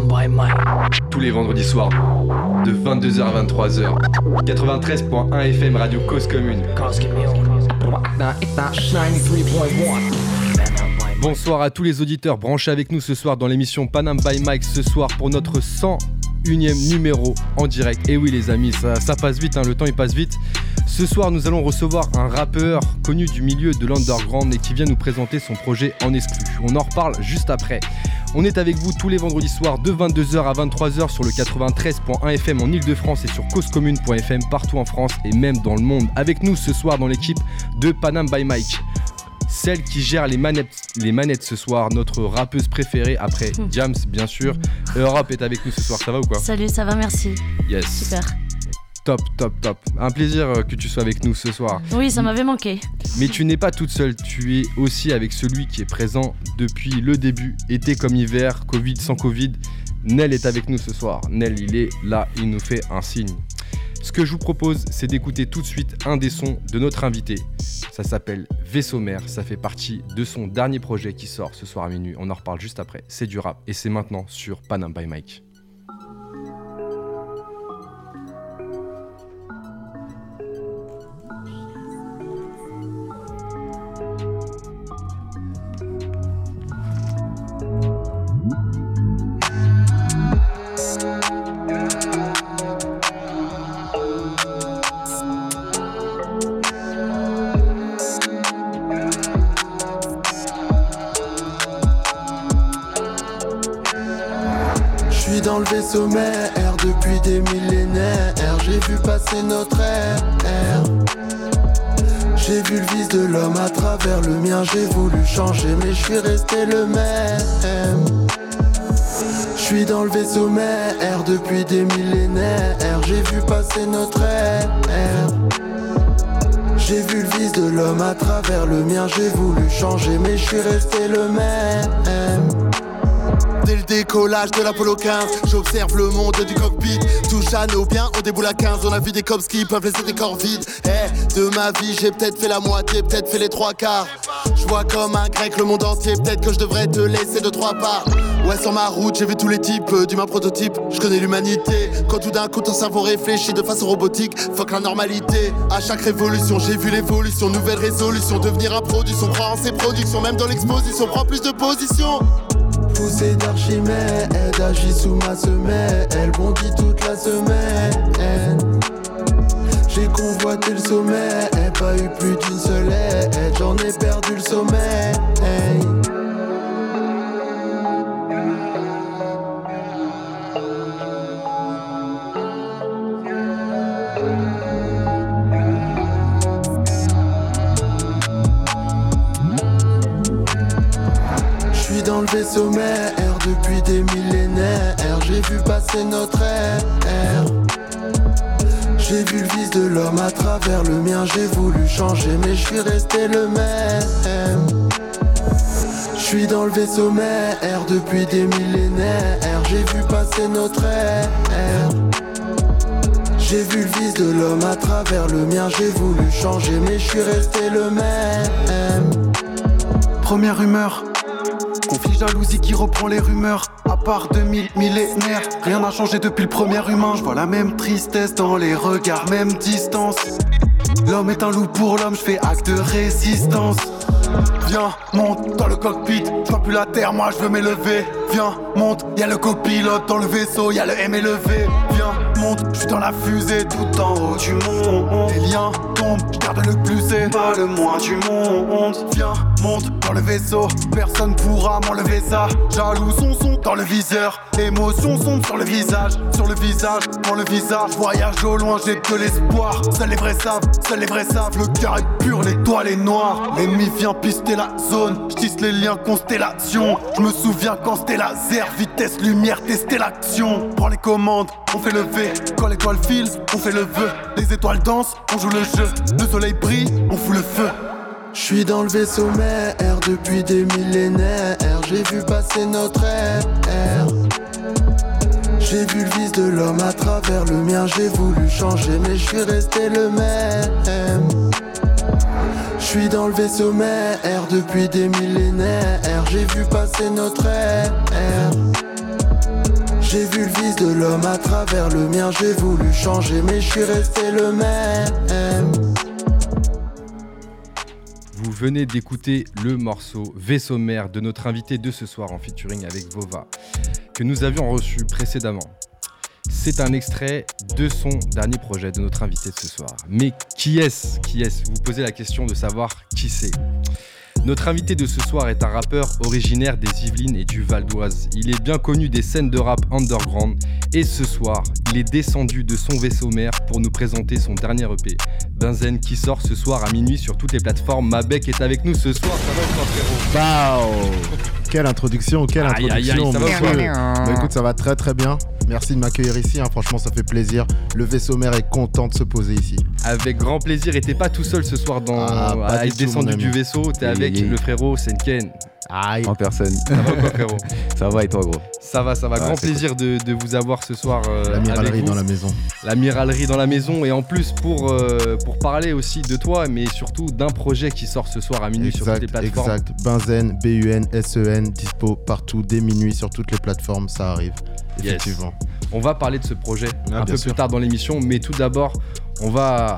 Panam by Mike. Tous les vendredis soirs, de 22h à 23h. 93.1 FM Radio Cause Commune. Bonsoir à tous les auditeurs branchés avec nous ce soir dans l'émission Panam by Mike ce soir pour notre 101ème numéro en direct. Et oui les amis, ça, ça passe vite, hein, le temps il passe vite. Ce soir, nous allons recevoir un rappeur connu du milieu de l'underground et qui vient nous présenter son projet en exclu. On en reparle juste après. On est avec vous tous les vendredis soirs de 22h à 23h sur le 93.1 FM en Ile-de-France et sur causecommune.fm partout en France et même dans le monde. Avec nous ce soir dans l'équipe de Panam by Mike. Celle qui gère les manettes, les manettes ce soir, notre rappeuse préférée après Jams bien sûr. Europe est avec nous ce soir, ça va ou quoi? Salut, ça va, merci. Yes. Super. Top, top, top. Un plaisir euh, que tu sois avec nous ce soir. Oui, ça m'avait manqué. Mais tu n'es pas toute seule, tu es aussi avec celui qui est présent depuis le début, été comme hiver, Covid sans Covid. Nel est avec nous ce soir. Nel, il est là, il nous fait un signe. Ce que je vous propose, c'est d'écouter tout de suite un des sons de notre invité. Ça s'appelle Vaisseau Mère, ça fait partie de son dernier projet qui sort ce soir à minuit. On en reparle juste après. C'est du rap et c'est maintenant sur Panam by Mike. Mère depuis des millénaires. J'ai vu passer notre ère. J'ai vu le vice de l'homme à travers le mien. J'ai voulu changer, mais je suis resté le même. Je suis dans le vaisseau mère depuis des millénaires. J'ai vu passer notre ère. J'ai vu le vice de l'homme à travers le mien. J'ai voulu changer, mais je suis resté le même. Dès le décollage de l'Apollo 15, j'observe le monde du cockpit. Touche à nos biens, on déboule à 15. On a vu des cops qui peuvent laisser des corps vides. Eh, de ma vie, j'ai peut-être fait la moitié, peut-être fait les trois quarts. Je vois comme un grec le monde entier, peut-être que je devrais te laisser de trois parts. Ouais, sur ma route, j'ai vu tous les types euh, d'humains prototypes. Je connais l'humanité. Quand tout d'un coup ton cerveau réfléchit de façon robotique, fuck la normalité. À chaque révolution, j'ai vu l'évolution, nouvelle résolution. Devenir un produit, son croire en ses productions, même dans l'exposition, prend plus de position. Poussée d'Archimède, agit sous ma semelle, elle bondit toute la semaine. J'ai convoité le sommet, pas eu plus d'une seule aide, j'en ai perdu le sommeil. Mère depuis des millénaires. J'ai vu passer notre ère. J'ai vu le vice de l'homme à travers le mien. J'ai voulu changer, mais je suis resté le même. Je suis dans le vaisseau mère depuis des millénaires. J'ai vu passer notre ère. J'ai vu le vice de l'homme à travers le mien. J'ai voulu changer, mais je suis resté le même. Première rumeur. Jalousie qui reprend les rumeurs. À part 2000 millénaires, rien n'a changé depuis le premier humain. Je vois la même tristesse dans les regards, même distance. L'homme est un loup pour l'homme, je fais acte de résistance. Viens, monte dans le cockpit, je plus la terre, moi je veux m'élever. Viens, monte, y a le copilote dans le vaisseau, y a le M élevé. Viens, monte, je suis dans la fusée tout en haut du monde. Les liens tombent, je garde le plus et pas le moins du monde. Viens, monte dans le vaisseau, personne pourra m'enlever ça. Jaloux son son dans le viseur, émotions sont sur le visage, sur le visage, dans le visage. Voyage au loin, j'ai que l'espoir. Seuls les vrais seuls les vrais savent. Le cœur est pur, l'étoile est noire. L'ennemi vient pister la zone, je les liens constellation. Je me souviens quand c'était laser, vitesse, lumière, tester l'action. Prends les commandes, on fait le V. Quand l'étoile file, on fait le vœu. Les étoiles dansent, on joue le jeu. Le soleil brille, on fout le feu. Je suis dans le vaisseau mère depuis des millénaires. J'ai vu passer notre ère. J'ai vu le vice de l'homme à travers le mien. J'ai voulu changer, mais je suis resté le même. Je suis dans le vaisseau mère depuis des millénaires. J'ai vu passer notre ère. J'ai vu le vice de l'homme à travers le mien, j'ai voulu changer, mais je suis resté le même. Venez d'écouter le morceau Vaisseau mère de notre invité de ce soir en featuring avec Vova, que nous avions reçu précédemment. C'est un extrait de son dernier projet de notre invité de ce soir. Mais qui est-ce? Qui est-ce? Vous posez la question de savoir qui c'est. Notre invité de ce soir est un rappeur originaire des Yvelines et du Val d'Oise. Il est bien connu des scènes de rap underground. Et ce soir, il est descendu de son vaisseau mère pour nous présenter son dernier EP, Benzen, qui sort ce soir à minuit sur toutes les plateformes. Mabek est avec nous ce soir, ça va frérot? Quelle introduction, quelle introduction ça va bah, écoute, ça va très très bien. Merci de m'accueillir ici, hein. franchement ça fait plaisir. Le vaisseau mère est content de se poser ici. Avec grand plaisir, et t'es pas tout seul ce soir dans... Ah, à être descendu du vaisseau, t'es avec le frérot Senken. Aïe. En personne. Ça va quoi, frérot Ça va et toi, gros? Ça va, ça va. Grand plaisir de, vous avoir ce soir. Euh, L'amiralerie dans la maison. L'amiralerie dans la maison. Et en plus, pour, euh, pour parler aussi de toi, mais surtout d'un projet qui sort ce soir à minuit sur toutes les plateformes. Exact. Benzen, B-U-N, S-E-N, dispo partout, dès minuit sur toutes les plateformes. Ça arrive. Effectivement. On va parler de ce projet ah, un peu plus tard dans l'émission, mais tout d'abord, on va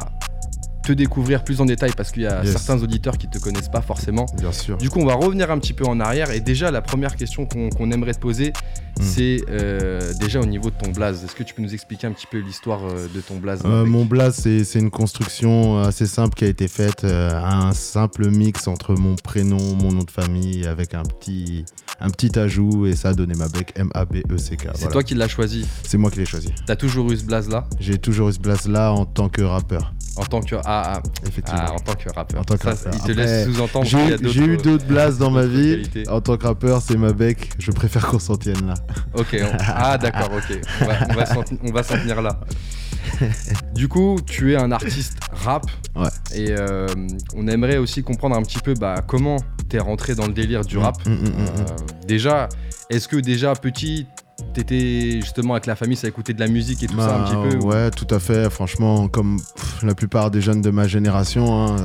te découvrir plus en détail parce qu'il y a certains auditeurs qui te connaissent pas forcément. Bien sûr. Du coup, on va revenir un petit peu en arrière et déjà la première question qu'on aimerait te poser, hmm. c'est euh, déjà au niveau de ton blaze. Est-ce que tu peux nous expliquer un petit peu l'histoire euh, de ton blaze euh, Mon blaze, c'est une construction assez simple qui a été faite, un simple mix entre mon prénom, mon nom de famille avec un petit un petit ajout et ça a donné ma bec M-A-B-E-C-K. C'est toi qui l'as choisi C'est moi qui l'ai choisi. T'as toujours eu ce blaze là J'ai toujours eu ce blaze là en tant que rappeur. En tant que ah. effectivement. En tant que rappeur. En tant que rappeur. Il te laisse sous-entendre. J'ai eu d'autres blazes dans ma vie. En tant que rappeur, c'est ma bec. Je préfère qu'on s'en tienne là. Ok. Ah d'accord. Ok. On va, s'en tenir là. du coup, tu es un artiste rap. Ouais. Et euh, on aimerait aussi comprendre un petit peu bah, comment t'es rentré dans le délire du mm, rap. Mm, mm, euh, déjà, est-ce que déjà petit, t'étais justement avec la famille, ça écoutait de la musique et tout ça un petit peu Ouais, tout à fait. Franchement, comme la plupart des jeunes de ma génération, hein,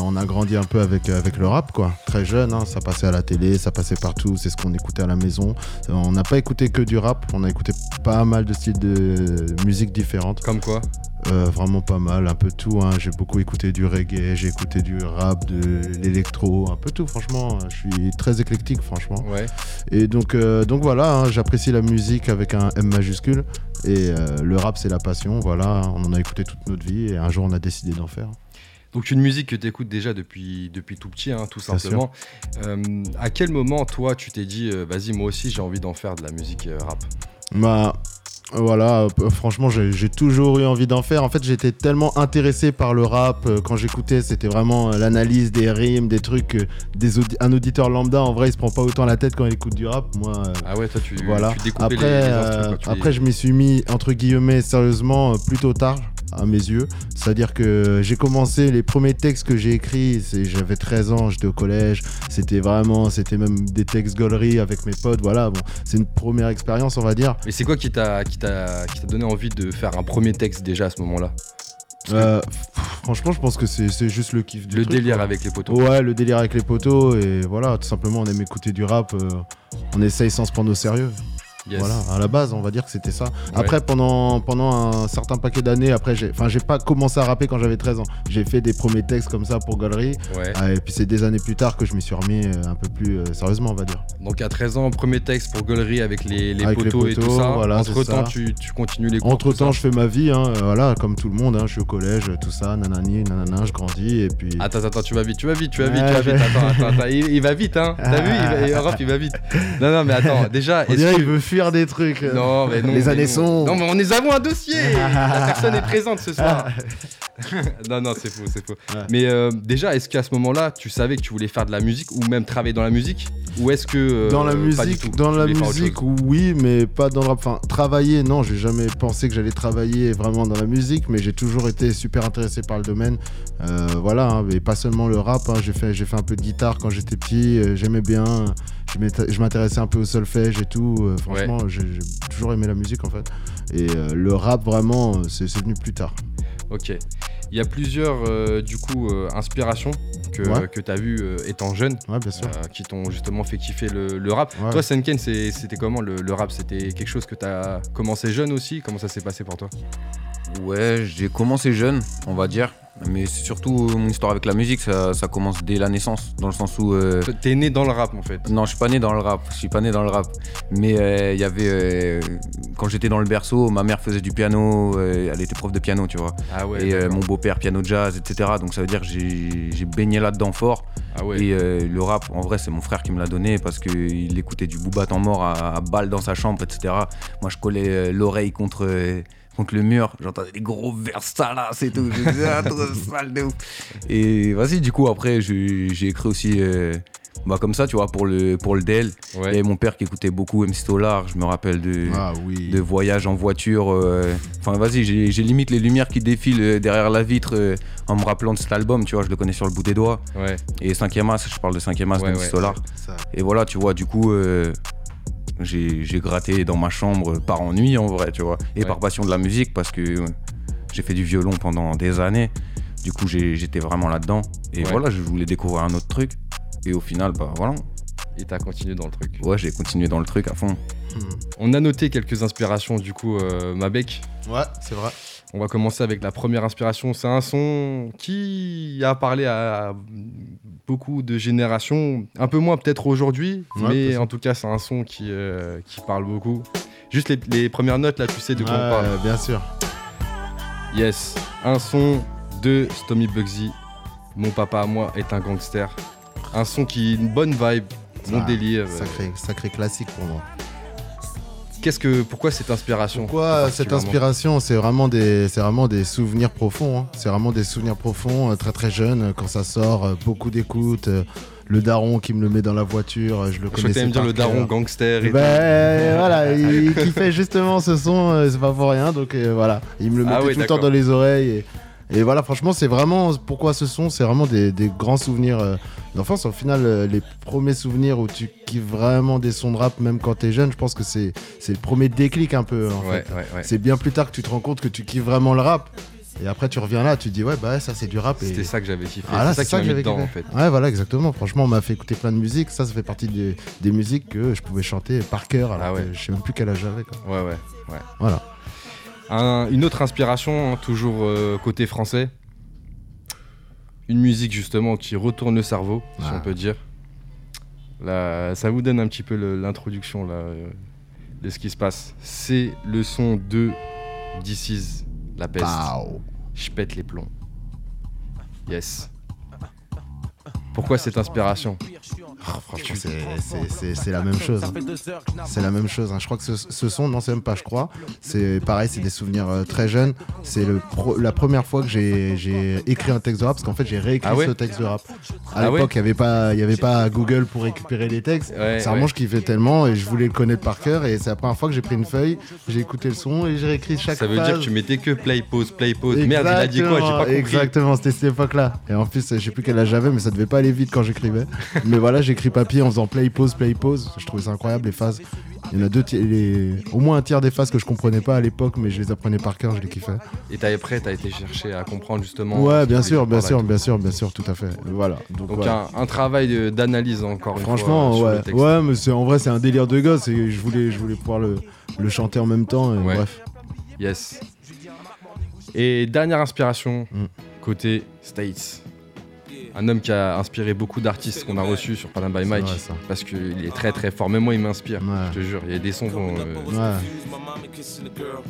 on a grandi un peu avec, avec le rap, quoi. Très jeune, hein, ça passait à la télé, ça passait partout, c'est ce qu'on écoutait à la maison. On n'a pas écouté que du rap, on a écouté pas mal de styles de musique différentes. Comme quoi? Euh, vraiment pas mal, un peu tout. Hein. J'ai beaucoup écouté du reggae, j'ai écouté du rap, de l'électro, un peu tout. Franchement, je suis très éclectique, franchement. Ouais. Et donc, euh, donc voilà, hein, j'apprécie la musique avec un M majuscule. Et euh, le rap, c'est la passion. Voilà, on en a écouté toute notre vie et un jour, on a décidé d'en faire. Donc une musique que tu écoutes déjà depuis, depuis tout petit, hein, tout simplement. à quel moment, toi, tu t'es dit, vas-y, moi aussi, j'ai envie d'en faire de la musique rap? Bah, voilà, euh, franchement, j'ai toujours eu envie d'en faire. En fait, j'étais tellement intéressé par le rap euh, quand j'écoutais. C'était vraiment euh, l'analyse des rimes, des trucs. Des un auditeur lambda, en vrai, il se prend pas autant la tête quand il écoute du rap. Moi, ah ouais, toi, tu, voilà. après, après, je m'y suis mis entre guillemets sérieusement plutôt tard à mes yeux. C'est-à-dire que j'ai commencé les premiers textes que j'ai écrits, j'avais 13 ans, j'étais au collège, c'était vraiment, c'était même des textes gauleries avec mes potes, voilà, bon, c'est une première expérience, on va dire. Mais c'est quoi qui t'a donné envie de faire un premier texte déjà à ce moment-là? Euh, franchement, je pense que c'est juste le kiff du Le délire avec les poteaux. Ouais, le délire avec les poteaux et voilà, tout simplement, on aime écouter du rap, euh, on essaye sans se prendre au sérieux. Voilà, à la base, on va dire que c'était ça. Après, pendant, pendant un certain paquet d'années, après, j'ai, enfin, j'ai pas commencé à rapper quand j'avais 13 ans. J'ai fait des premiers textes comme ça pour Galerie. Ah, et puis c'est des années plus tard que je m'y suis remis euh, un peu plus euh, sérieusement, on va dire. Donc à 13 ans, premier texte pour Galerie avec les, les, poteaux, et tout ça. Entre temps, tu, tu, continues les cours. Entre temps, je fais ma vie, hein, euh, voilà, comme tout le monde. Hein, je suis au collège, tout ça, nanani, nanana, je grandis et puis. Attends, attends, tu vas vite, tu vas vite, tu vas vite, tu vas vite. Attends, attends, Il, va vite, hein. T'as vu il va, il va vite. Non, non, mais attends, déjà. On dirait qu'il veut fuir des trucs. Non, mais non. Les années sont. Non, mais on nous avons un dossier. La personne est présente ce soir. non, non, c'est faux, c'est faux. Mais euh, déjà, est-ce qu'à ce moment-là, tu savais que tu voulais faire de la musique ou même travailler dans la musique? Ou est-ce que. Euh, dans la musique, dans la musique oui, mais pas dans le rap. Enfin, travailler, non, j'ai jamais pensé que j'allais travailler vraiment dans la musique, mais j'ai toujours été super intéressé par le domaine. Euh, voilà, hein, mais pas seulement le rap. Hein. j'ai fait, fait un peu de guitare quand j'étais petit, j'aimais bien je m'intéressais un peu au solfège et tout. Euh, franchement, j'ai toujours aimé la musique en fait. Et euh, le rap, vraiment, c'est venu plus tard. Ok. Il y a plusieurs, euh, du coup, euh, inspirations que, Ouais. que tu as vues euh, étant jeune, Ouais, bien sûr. euh, qui t'ont justement fait kiffer le, le rap. Ouais. Toi, Senken, c'était comment le, le rap? C'était quelque chose que tu as commencé jeune aussi? Comment ça s'est passé pour toi? Ouais, j'ai commencé jeune, on va dire. Mais c'est surtout euh, mon histoire avec la musique, ça, ça commence dès la naissance. Dans le sens où. euh, T'es né dans le rap, en fait. Non, je suis pas né dans le rap. Je suis pas né dans le rap. Mais euh, il y avait. euh, quand j'étais dans le berceau, ma mère faisait du piano. euh, elle était prof de piano, tu vois. Ah ouais. et euh, mon beau-père, piano jazz, etc. Donc ça veut dire que j'ai baigné là-dedans fort. Ah ouais. Et euh, le rap, en vrai, c'est mon frère qui me l'a donné parce qu'il écoutait du Booba en mort à, à balle dans sa chambre, etc. Moi, je collais euh, l'oreille contre, euh, contre le mur. J'entendais des gros vers salaces et tout. Je disais, ah, trop sale de ouf. Et vas-y, du coup, après, j'ai écrit aussi. euh, bah, comme ça, tu vois, pour le, pour le DL. Ouais. Et mon père qui écoutait beaucoup MC Solar, je me rappelle de, Ah oui. de voyages en voiture. euh, Enfin, vas-y, j'ai limite les lumières qui défilent euh, derrière la vitre euh, en me rappelant de cet album, tu vois, je le connais sur le bout des doigts. Ouais. Et 5ème As, je parle de 5ème As Ouais, de ouais, Solar. Ça. Et voilà, tu vois, du coup, euh, j'ai gratté dans ma chambre par ennui en vrai, tu vois. Et Ouais. par passion de la musique parce que j'ai fait du violon pendant des années. Du coup, j'étais vraiment là-dedans. Et Ouais. voilà, je voulais découvrir un autre truc. Et au final, bah voilà. Et t'as continué dans le truc. Ouais, j'ai continué dans le truc à fond. On a noté quelques inspirations, du coup, euh, Mabek. Ouais, c'est vrai. On va commencer avec la première inspiration. C'est un son qui a parlé à beaucoup de générations, un peu moins peut-être aujourd'hui, Ouais, mais en tout cas c'est un son qui, euh, qui parle beaucoup. Juste les, les premières notes là, tu sais de quoi on parle. Bien sûr. Yes, un son de Stomy Bugsy. Mon papa à moi est un gangster. Un son qui une bonne vibe, mon Ah, délire. Sacré, sacré classique pour moi. Qu'est-ce que, pourquoi cette inspiration Pourquoi cette inspiration C'est vraiment des, c'est vraiment des souvenirs profonds. hein. C'est vraiment des souvenirs profonds, euh, très très jeune euh, quand ça sort, euh, beaucoup d'écoute. le daron qui me le met dans la voiture, je le Je connaissais me dire le daron gangster et Ben voilà, il, qui fait justement ce son, c'est pas pour rien, donc euh, voilà, il me le Ah mettait ouais, tout le temps dans les oreilles. Et, et voilà, franchement, c'est vraiment pourquoi ce son, c'est vraiment des, des grands souvenirs euh, d'enfance. Au final, euh, les premiers souvenirs où tu kiffes vraiment des sons de rap, même quand t'es jeune, je pense que c'est le premier déclic un peu. En tout. Ouais, fait. ouais, ouais. C'est bien plus tard que tu te rends compte que tu kiffes vraiment le rap. Et après, tu reviens là, tu te dis, ouais, bah ça c'est du rap. Et... C'était ça que j'avais kiffé. Ah c'est ça dedans kiffé. en fait. Ouais, voilà, exactement. Franchement, on m'a fait écouter plein de musique. Ça, ça fait partie des, des musiques que je pouvais chanter par cœur. Alors Ah ouais. que je sais même plus quel âge j'avais. Ouais, ouais, ouais. Voilà. Un- une autre inspiration, hein, toujours euh, côté français. Une musique justement qui retourne le cerveau, si Ah. on peut dire. Là, ça vous donne un petit peu l'introduction là, euh, de ce qui se passe. C'est le son de This is la peste. Je pète les plombs. Yes. Pourquoi cette inspiration? Ah, franchement, c'est- c'est- c'est c'est la même chose. hein. C'est la même chose. hein. Je crois que ce, ce son, non, c'est même pas, je crois. C'est pareil, c'est des souvenirs euh, très jeunes. C'est le pro- la première fois que j'ai j'ai écrit un texte de rap, parce qu'en fait, j'ai réécrit Ah ouais ce texte de rap. À Ah l'époque, il n'y avait, pas- il y avait pas Google pour récupérer les textes. Ouais, c'est vraiment ouais. je kiffais tellement et je voulais le connaître par cœur. Et c'est la première fois que j'ai pris une feuille, j'ai écouté le son et j'ai réécrit chaque Ça veut dire que tu mettais que play, pause, play, pause. Merde, il a dit quoi J'ai pas compris. Exactement, c'était cette époque-là. Et en plus, je sais plus quel âge j'avais, mais ça devait pas aller vite quand j'écrivais. mais voilà, j'écris papier en faisant play, pause, play, pause. Je trouvais ça incroyable, les phases. Il y en a deux, les... au moins un tiers des phases que je comprenais pas à l'époque, mais je les apprenais par cœur, je les kiffais. Et t'as après, t'as été chercher à comprendre justement. Ouais, bien sûr, bien sûr, bien sûr, bien sûr, tout à fait. Voilà. Donc, un, un travail d'analyse encore une Franchement, fois sur ouais, le ouais, mais c'est en vrai, c'est un délire de gosse et je voulais, je voulais pouvoir le, le chanter en même temps. et Ouais. Bref. Yes. Et dernière inspiration, Mm. côté States. Un homme qui a inspiré beaucoup d'artistes qu'on a reçus sur Panam by Mike. vrai. Parce qu'il est très très fort. Même moi, il m'inspire. Ouais. Je te jure, il y a des sons. euh, Ouais.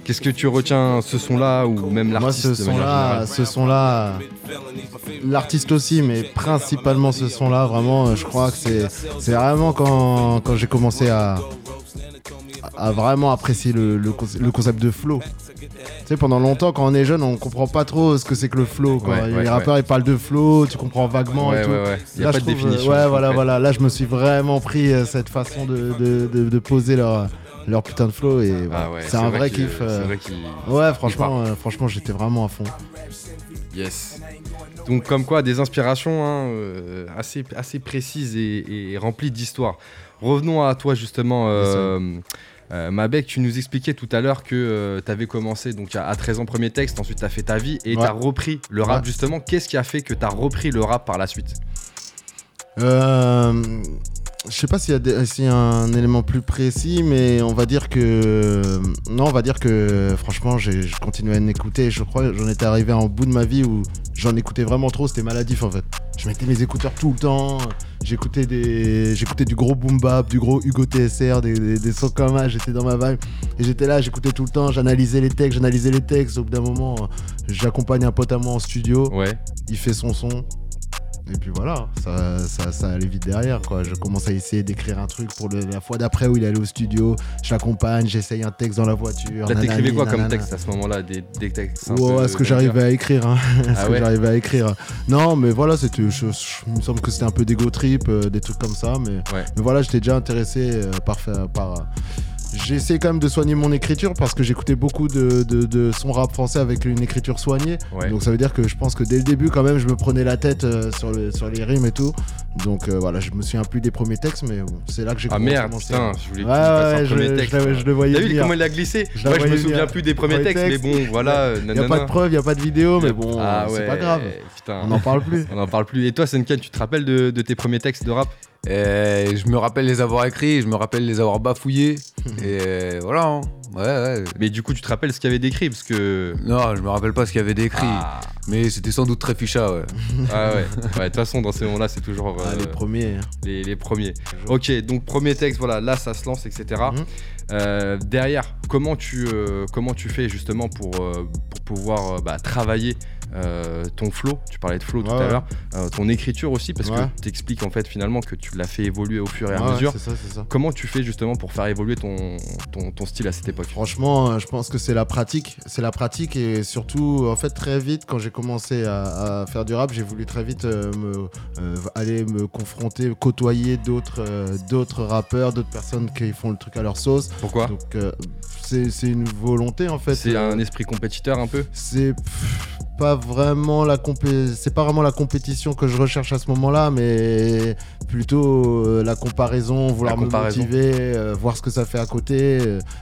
Qu'est-ce que tu retiens ce son-là ou même Moi, l'artiste ce son-là, générale ce son-là, l'artiste aussi, mais principalement ce son-là, vraiment, je crois que c'est, c'est vraiment quand, quand j'ai commencé à, à vraiment apprécier le, le concept de flow. Tu sais, pendant longtemps, quand on est jeune, on comprend pas trop ce que c'est que le flow. quoi. Ouais, les rappeurs, ils parlent de flow, tu comprends vaguement et tout. ouais, ouais. Il n'y a Là, pas je de trouve, euh, définition. Ouais, voilà, voilà. Là, je me suis vraiment pris euh, cette façon de, de, de- de poser leur, leur putain de flow. Et. Ah ouais, c'est un vrai, kiff. euh, vrai. Ouais, franchement, euh, franchement, j'étais vraiment à fond. Yes. Donc comme quoi, des inspirations hein, euh, assez, assez précises et, et remplies d'histoire. Revenons à toi justement, euh, Euh, Mabek, tu nous expliquais tout à l'heure que tu avais commencé donc à 13 ans premier texte, ensuite tu as fait ta vie et tu as repris le rap justement. Qu'est-ce qui a fait que tu as repris le rap par la suite? Euh, je sais pas s'il y, a un élément plus précis, mais on va dire que. Non, on va dire que franchement, j'ai continué à en écouter. Je crois que j'en étais arrivé en bout de ma vie où j'en écoutais vraiment trop. C'était maladif en fait. Je mettais mes écouteurs tout le temps. J'écoutais des, j'écoutais du gros boom bap, du gros Hugo TSR, des, des, sons comme ça. J'étais dans ma vibe et j'étais là, j'écoutais tout le temps. J'analysais les textes, j'analysais les textes. Au bout d'un moment, j'accompagne un pote à moi en studio. Ouais. Il fait son son. Et puis voilà, ça, ça, ça, allait vite derrière. Quoi. Je commence à essayer d'écrire un truc pour la fois d'après où il allait au studio. Je l'accompagne, j'essaye un texte dans la voiture. Là, t'écrivais quoi comme texte à ce moment-là Des, des textes Ouais, ce que j'arrivais à écrire. Hein. ce ah que j'arrivais à écrire. Non, mais voilà, c'était, je, il me semble que c'était un peu d'ego trip, euh, des trucs comme ça. Mais, mais voilà, j'étais déjà intéressé euh, par, par j'ai essayé quand même de soigner mon écriture parce que j'écoutais beaucoup de, de, son rap français avec une écriture soignée. Donc ça veut dire que je pense que dès le début, quand même, je me prenais la tête euh, sur, le, sur les rimes et tout. Donc euh, voilà, je me souviens plus des premiers texes, mais c'est là que j'ai ah, commencé. Ah merde, putain, je voulais ouais, je, premier texte. Je, le voyais. T'as vu comment il a glissé je Moi, je me souviens plus des premiers textes, mais bon, voilà. Il n'y a pas de preuves, il n'y a pas de vidéo, mais bon, ah c'est pas grave. On n'en parle plus. On n'en parle plus. Et toi, Senken, tu te rappelles de tes premiers textes de rap? Et je me rappelle les avoir écrits, je me rappelle les avoir bafouillés. et voilà. Hein. Ouais, ouais. Mais du coup, tu te rappelles ce qu'il y avait décrit parce que. Non, je me rappelle pas ce qu'il y avait décrit. Ah. Mais c'était sans doute très ficha, ouais. ah ouais. De toute façon, dans ces moments-là, c'est toujours. Ah, les euh, premiers. Hein. Les, premiers. Ok, donc premier texte, voilà, là, ça se lance, etc. Mhm. Euh, derrière, comment tu, euh, comment tu fais justement pour, pour pouvoir bah, travailler euh, ton flow, tu parlais de flow tout à l'heure, euh, ton écriture aussi, parce que tu expliques en fait finalement que tu l'as fait évoluer au fur et à mesure. Comment tu fais justement pour faire évoluer ton, ton, style à cette époque? Franchement, euh, je pense que c'est la pratique. C'est la pratique et surtout, en fait, très vite, quand j'ai commencé à, faire du rap, j'ai voulu très vite me, aller me confronter, côtoyer d'autres d'autres rappeurs, d'autres personnes qui font le truc à leur sauce. Pourquoi? Donc, c'est une volonté en fait. C'est un esprit compétiteur un peu? C'est pas vraiment la c'est pas vraiment la compétition que je recherche à ce moment-là, mais plutôt euh, la comparaison, vouloir me motiver, euh, voir ce que ça fait à côté.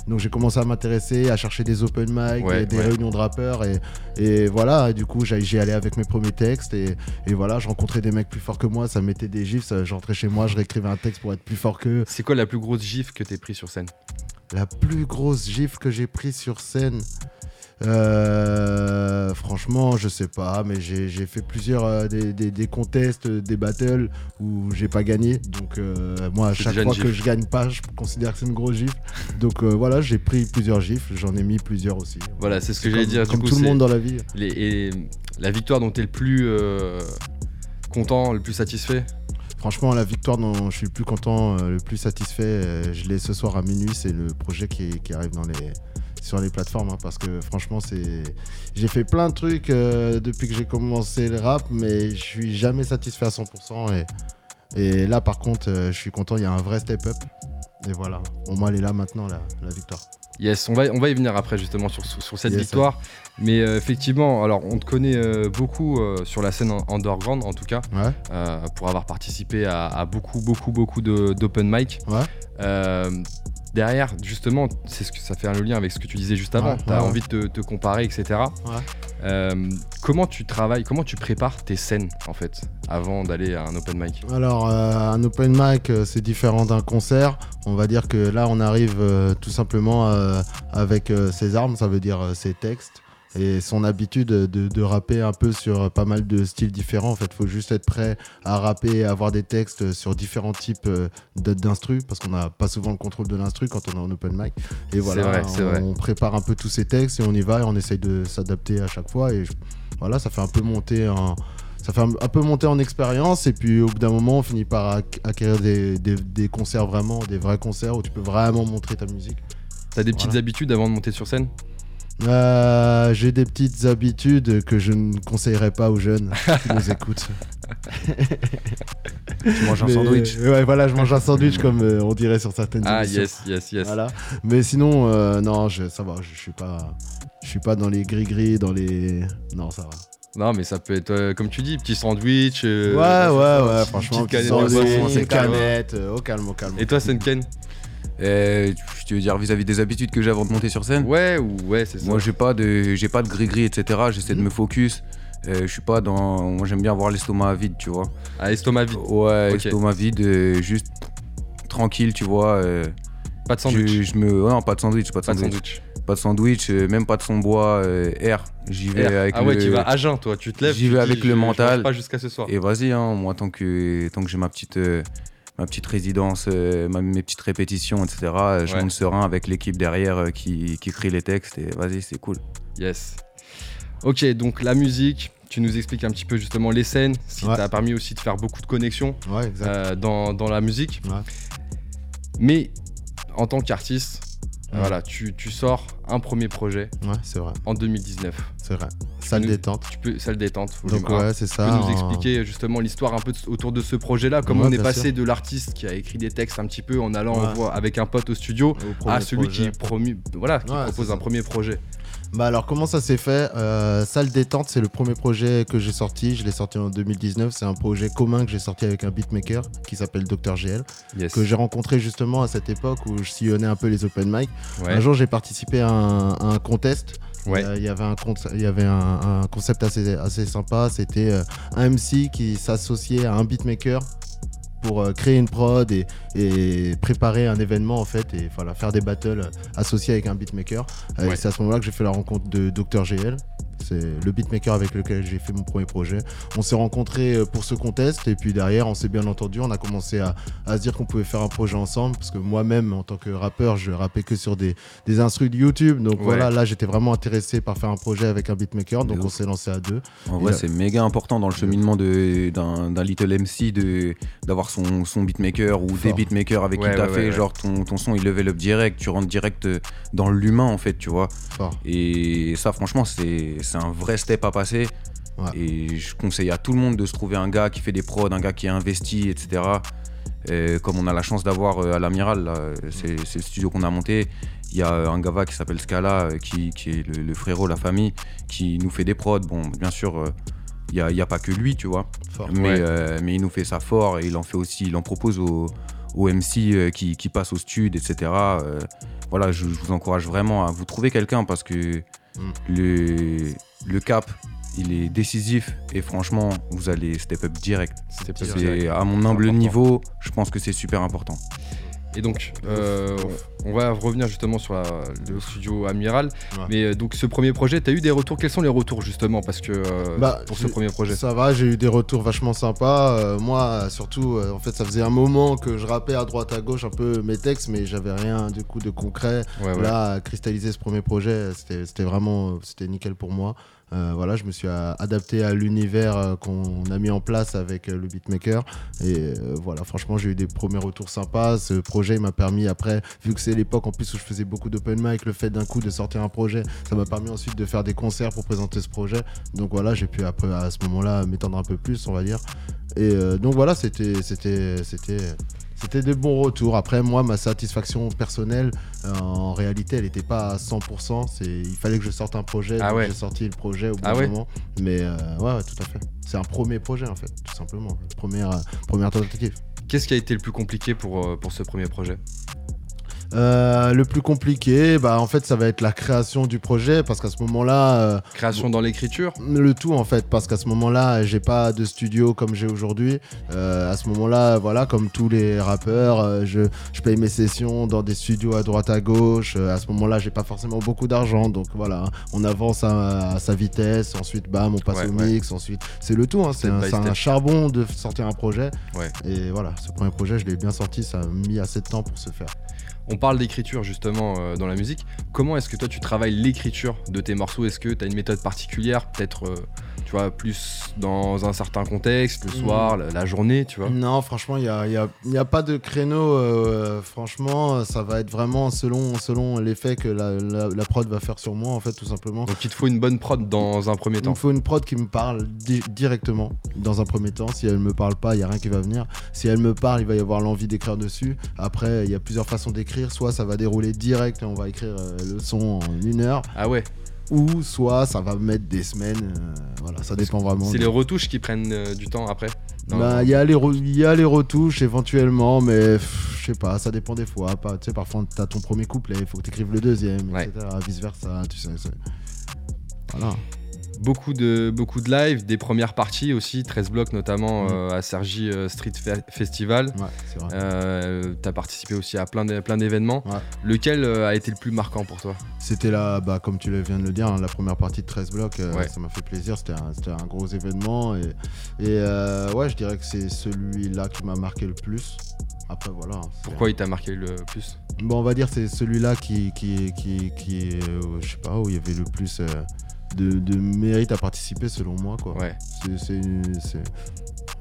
donc j'ai commencé à m'intéresser, à chercher des open mic, des réunions de rappeurs et, et voilà. du coup j'ai allé avec mes premiers textes et, et, voilà, je rencontrais des mecs plus forts que moi, ça mettait des gifs. J'entrais chez moi, je réécrivais un texte pour être plus fort qu'eux. C'est quoi la plus grosse gif que t'es pris sur scène? La plus grosse gif que j'ai pris sur scène? Euh, franchement, je sais pas, mais j'ai fait plusieurs euh, des, des, contests, des battles où j'ai pas gagné. Donc euh, moi, à chaque fois que je gagne pas, je considère que c'est une grosse gifle. Donc voilà, j'ai pris plusieurs gifles, j'en ai mis plusieurs aussi. Voilà, c'est ce que j'allais dire. Comme tout le monde dans la vie. et la victoire dont tu es le plus content, le plus satisfait? Franchement, la victoire dont je suis le plus content, le plus satisfait, je l'ai ce soir à minuit. C'est le projet qui, qui arrive dans les sur les plateformes hein, parce que franchement c'est j'ai fait plein de trucs euh, depuis que j'ai commencé le rap mais je suis jamais satisfait à 100% et, et là par contre euh, je suis content il y a un vrai step up. Et voilà. Au moins elle est là maintenant la, la victoire. Yes, on va, on va y venir après justement sur, sur, cette victoire. Mais euh, effectivement, alors on te connaît beaucoup sur la scène underground en tout cas, pour avoir participé à, à beaucoup, beaucoup, beaucoup d'open mic. Ouais derrière, justement, c'est ce que ça fait un lien avec ce que tu disais juste avant. tu as envie de te, comparer, etc. Euh, comment tu travailles, comment tu prépares tes scènes en fait avant d'aller à un open mic? Alors, euh, un open mic, euh, c'est différent d'un concert. On va dire que là, on arrive tout simplement avec ses armes, ça veut dire ses textes et son habitude de, rapper un peu sur pas mal de styles différents. En fait, il faut juste être prêt à rapper, à avoir des textes sur différents types euh, d'instru, parce qu'on n'a pas souvent le contrôle de l'instru quand on est en open mic. Et voilà, on, prépare un peu tous ces textes et on y va et on essaye de s'adapter à chaque fois. Et voilà, ça fait un peu monter en ça fait un, peu monter en expérience et puis au bout d'un moment on finit par acquérir des, des, concerts vraiment, des vrais concerts où tu peux vraiment montrer ta musique. T'as des petites habitudes avant de monter sur scène? Euh, j'ai des petites habitudes que je ne conseillerais pas aux jeunes qui nous écoutent. tu manges un sandwich. Ouais, voilà, je mange un sandwich comme euh, on dirait sur certaines ah, yes, yes, yes. Voilà. Mais sinon, euh, non, je, ça va, je, suis pas, je suis pas dans les gris-gris, dans les. Non, ça va. Non, mais ça peut être, comme tu dis, petit sandwich. ouais, ouais, ouais, franchement, petit sandwich, canette, au calme, au calme. Et toi, Senken Euh, tu veux dire vis-à-vis des habitudes que j'ai avant de monter sur scène Ouais, ou ouais, c'est ça. Moi, j'ai pas de, j'ai pas de gris-gris, etc. J'essaie de me focus. Euh, je suis pas dans. Moi, j'aime bien avoir l'estomac vide, tu vois. Ah, estomac vide. Ouais, estomac vide, euh, juste tranquille, tu vois. euh, Pas de sandwich. je, je me, non, pas de sandwich, pas de Pas de sandwich, sandwich. pas de sandwich, même pas de son bois, air. J'y vais R. avec ah ouais, le. tu vas à jeun, toi. Tu te lèves. J'y vais avec dis, le je- mental. Pas jusqu'à ce soir. Et vas-y, hein, moi, tant que, tant que j'ai ma petite, ma petite résidence, euh, ma- mes petites répétitions, etc., euh, je Ouais. monte serein avec l'équipe derrière euh, qui, qui écrit les textes. Et vas-y, c'est cool. Yes. Ok, donc la musique. Tu nous expliques un petit peu justement les scènes, si Ouais. t'as permis aussi de faire beaucoup de connexions Ouais, euh, dans, dans la musique. Ouais. Mais en tant qu'artiste, Voilà, tu, tu sors un premier projet Ouais, c'est vrai, en 2019. c'est vrai. Salle détente. Tu peux, salle détente. volume Donc 1. ouais, c'est Tu ça. peux nous en- expliquer justement l'histoire un peu autour de ce projet-là, comment Ouais, on est passé sûr. de l'artiste qui a écrit des textes un petit peu en allant Ouais. avec un pote au studio au à celui projet. qui, promu, voilà, qui propose un premier projet. Bah alors comment ça s'est fait Euh, Salle détente, c'est le premier projet que j'ai sorti. Je l'ai sorti en 2019. C'est un projet commun que j'ai sorti avec un beatmaker qui s'appelle Dr GL, Yes. que j'ai rencontré justement à cette époque où je sillonnais un peu les open mic. Ouais. Un jour, j'ai participé à un, à un contest. Ouais. Euh, Il y avait un, con- il y avait un, un concept assez, assez sympa. C'était euh, un MC qui s'associait à un beatmaker pour euh, créer une prod et, et préparer un événement en fait et voilà faire des battles associés avec un beatmaker. C'est à ce moment-là que j'ai fait la rencontre de Dr GL. C'est le beatmaker avec lequel j'ai fait mon premier projet. On s'est rencontrés euh, pour ce contest et puis derrière on s'est bien entendu. On a commencé à, à se dire qu'on pouvait faire un projet ensemble parce que moi-même en tant que rappeur je rappais que sur des, des instrus de YouTube. Donc Ouais. voilà, là j'étais vraiment intéressé par faire un projet avec un beatmaker. Donc on s'est lancé à deux. En vrai, c'est méga important dans le cheminement de- d'un Little MC de- d'avoir son, son beatmaker ou des beatmakers avec Ouais, qui t'as ouais, fait. ouais, Genre, ton, ton son il level up direct, tu rentres direct euh, dans l'humain en fait, tu vois. Fort. Et ça, franchement, c'est c'est un vrai step à passer. Ouais. Et je conseille à tout le monde de se trouver un gars qui fait des prods, un gars qui est investi, etc. Et comme on a la chance d'avoir euh, à l'Amiral, c'est le studio qu'on a monté. Il y a un gava qui s'appelle Scala, euh, qui, qui est le, le frérot, la famille, qui nous fait des prods. Bon, bien sûr, euh, il n'y a, il y a pas que lui, tu vois. Fort. Mais, Ouais. euh, mais il nous fait ça fort et il en fait aussi, il en propose aux, aux MC euh, qui, qui passent au stud, etc. Euh, voilà, je, je vous encourage vraiment à vous trouver quelqu'un parce que Mm. le, le cap, il est décisif et franchement, vous allez step up direct. Pas C'est direct. à mon humble important. niveau, je pense que c'est super important. Et donc, euh, on va revenir justement sur la- le studio Amiral. Ouais. Mais euh, donc, ce premier projet, tu as eu des retours? Quels sont les retours justement? Parce que euh, Bah, pour ce premier projet. Ça va, j'ai eu des retours vachement sympas. Euh, moi, surtout, en fait, ça faisait un moment que je rappais à droite à gauche un peu mes textes, mais j'avais rien du coup de concret. Ouais. Là, cristalliser ce premier projet, c'était c'était vraiment, c'était nickel pour moi. Euh, voilà, je me suis adapté à l'univers euh, qu'on a mis en place avec euh, le beatmaker. Et voilà, franchement, j'ai eu des premiers retours sympas. Ce projet m'a permis, après, vu que c'est l'époque en plus où je faisais beaucoup d'open mic, le fait d'un coup de sortir un projet, ça m'a permis ensuite de faire des concerts pour présenter ce projet. Donc voilà, j'ai pu après, à ce moment-là, m'étendre un peu plus, on va dire. Et donc voilà, c'était, c'était, c'était, c'était des bons retours. Après, moi, ma satisfaction personnelle, euh, en réalité, elle n'était pas à 100%. C'est, il fallait que je sorte un projet. Ah ouais. J'ai sorti le projet au bon Ah ouais moment. Mais euh, ouais, ouais, tout à fait. C'est un premier projet, en fait, tout simplement. Première, euh, première tentative. Qu'est-ce qui a été le plus compliqué pour, pour ce premier projet? Euh, le plus compliqué, bah, en fait, ça va être la création du projet parce qu'à ce moment-là, euh, Création dans l'écriture le tout en fait parce qu'à ce moment-là j'ai pas de studio comme j'ai aujourd'hui. Euh, à ce moment-là voilà comme tous les rappeurs euh, je, je paye mes sessions dans des studios à droite à gauche. Euh, à ce moment-là j'ai pas forcément beaucoup d'argent donc voilà on avance à, à sa vitesse ensuite bam on passe Ouais, au ouais. mix ensuite c'est le tout hein, c'est un, un charbon de sortir un projet. Ouais. et voilà ce premier projet je l'ai bien sorti ça a mis assez de temps pour se faire On parle d'écriture justement euh, dans la musique. Comment est-ce que toi tu travailles l'écriture de tes morceaux? Est-ce que tu as une méthode particulière Peut-être, euh, tu vois, plus dans un certain contexte, le Mhm. soir, la, la journée, tu vois? Non, franchement, il n'y a, il y a- il y a pas de créneau. euh, franchement, ça va être vraiment selon, selon l'effet que la, la- la prod va faire sur moi, en fait, tout simplement. Donc il te faut une bonne prod dans un premier Il temps. me faut une prod qui me parle di- directement, dans un premier temps. Si elle me parle pas, il n'y a rien qui va venir. Si elle me parle, il va y avoir l'envie d'écrire dessus. Après, il y a plusieurs façons d'écrire. Soit ça va dérouler direct et on va écrire euh, le son en une heure. Ah ouais, Ou soit ça va mettre des semaines. euh, voilà, ça dépend vraiment. c'est de- les retouches qui prennent euh, du temps après. Bah, il y, a les y a les retouches éventuellement, mais je sais pas, ça dépend des fois. Pas, tu sais, parfois t'as ton premier couplet, il faut que t'écrives le deuxième, etc. Vice versa, tu sais. Voilà beaucoup de, beaucoup de live, des premières parties aussi, 13 blocs notamment mm. euh, à Sergi euh, Street Festival. Ouais, euh, tu as participé aussi à plein d'événements. Lequel a été le plus marquant pour toi? C'était là, bah, comme tu viens de le dire, hein, la première partie de 13 blocs. Ça m'a fait plaisir, c'était un, un, gros événement. Et, et ouais, je dirais que c'est celui-là qui m'a marqué le plus. Après, voilà. Hein, Pourquoi il t'a marqué le plus? Bon, on va dire c'est celui-là qui, qui, qui, qui, je sais pas, où il y avait le plus de, mérite à participer selon moi quoi. Ouais. C'est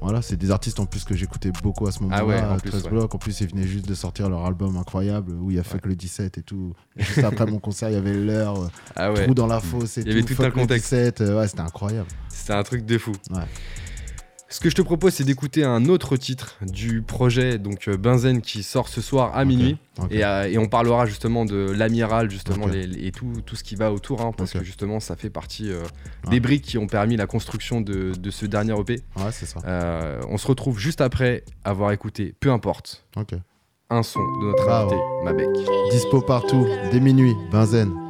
voilà, c'est des artistes en plus que j'écoutais beaucoup à ce moment-là. Ah ouais, en, plus, en plus, ils venaient juste de sortir leur album incroyable où il y a Fuck le 17 et tout. juste après mon concert, il y avait l'heure, ah Trou dans la fosse et il y avait tout, un contexte. 17, euh, ouais, c'était incroyable. C'était un truc de fou. Ce que je te propose, c'est d'écouter un autre titre du projet, donc euh, Benzen, qui sort ce soir à minuit. Euh, et, on parlera justement de l'amiral, justement, et tout, tout, ce qui va autour, hein, parce que justement, ça fait partie euh, des briques qui ont permis la construction de, ce dernier EP. Ouais, c'est ça. on se retrouve juste après avoir écouté, peu importe, un son de notre invité, Mabek. Dispo partout, dès minuit, Benzen.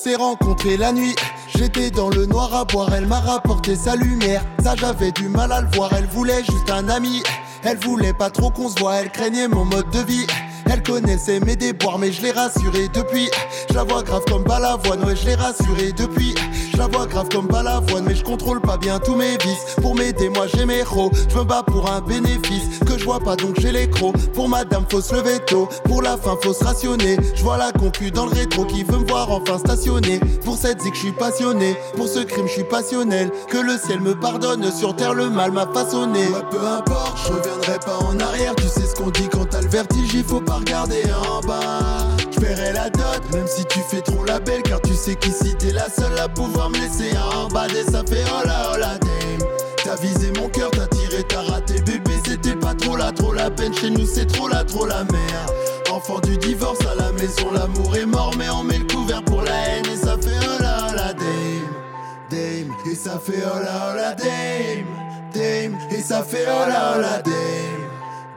s'est rencontrés la nuit, j'étais dans le noir à boire, elle m'a rapporté sa lumière. Ça j'avais du mal à le voir, elle voulait juste un ami. Elle voulait pas trop qu'on se voit, elle craignait mon mode de vie. Elle connaissait mes déboires, mais je l'ai rassurée depuis. Je la vois grave comme Balavoine, ouais, je l'ai rassurée depuis. Je la vois grave comme Balavoine, mais je contrôle pas bien tous mes vices. Pour m'aider, moi j'ai mes. Je me bats pour un bénéfice je vois pas, donc j'ai les crocs. Pour madame, faut se lever tôt. Pour la fin, faut se rationner. Je vois la concu dans le rétro qui veut me voir enfin stationner. Pour cette zik, je suis passionné. Pour ce crime, je suis passionnel. Que le ciel me pardonne, sur terre le mal m'a façonné. peu importe, je reviendrai pas en arrière. Tu sais ce qu'on dit quand t'as le vertige, il faut pas regarder en bas. Je la dot, même si tu fais trop la belle, car tu sais qu'ici t'es la seule à pouvoir me laisser en bas. Et ça fait oh là oh la dame. T'as visé mon cœur, t'as tiré, t'as raté, bébé, c'était pas trop la, trop la peine. Chez nous, c'est trop la, trop la merde. Enfant du divorce à la maison, l'amour est mort, mais on met le couvert pour la haine. Et ça fait oh là oh la dame. Dame, et ça fait oh là oh la dame. Dame, et ça fait oh là oh la dame.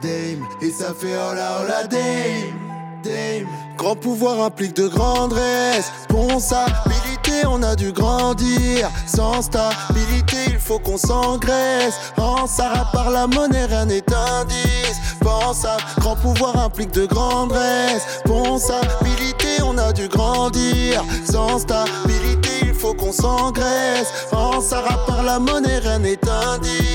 Dame, et ça fait oh oh la dame. Dame. Grand pouvoir implique de grande on a dû grandir. Sans stabilité, il faut qu'on s'engraisse. En Sarah par la monnaie, rien n'est indispensable. Grand pouvoir implique de grande responsabilité, on a dû grandir. Sans stabilité, il faut qu'on s'engraisse. En Sarah par la monnaie, rien n'est indispensable.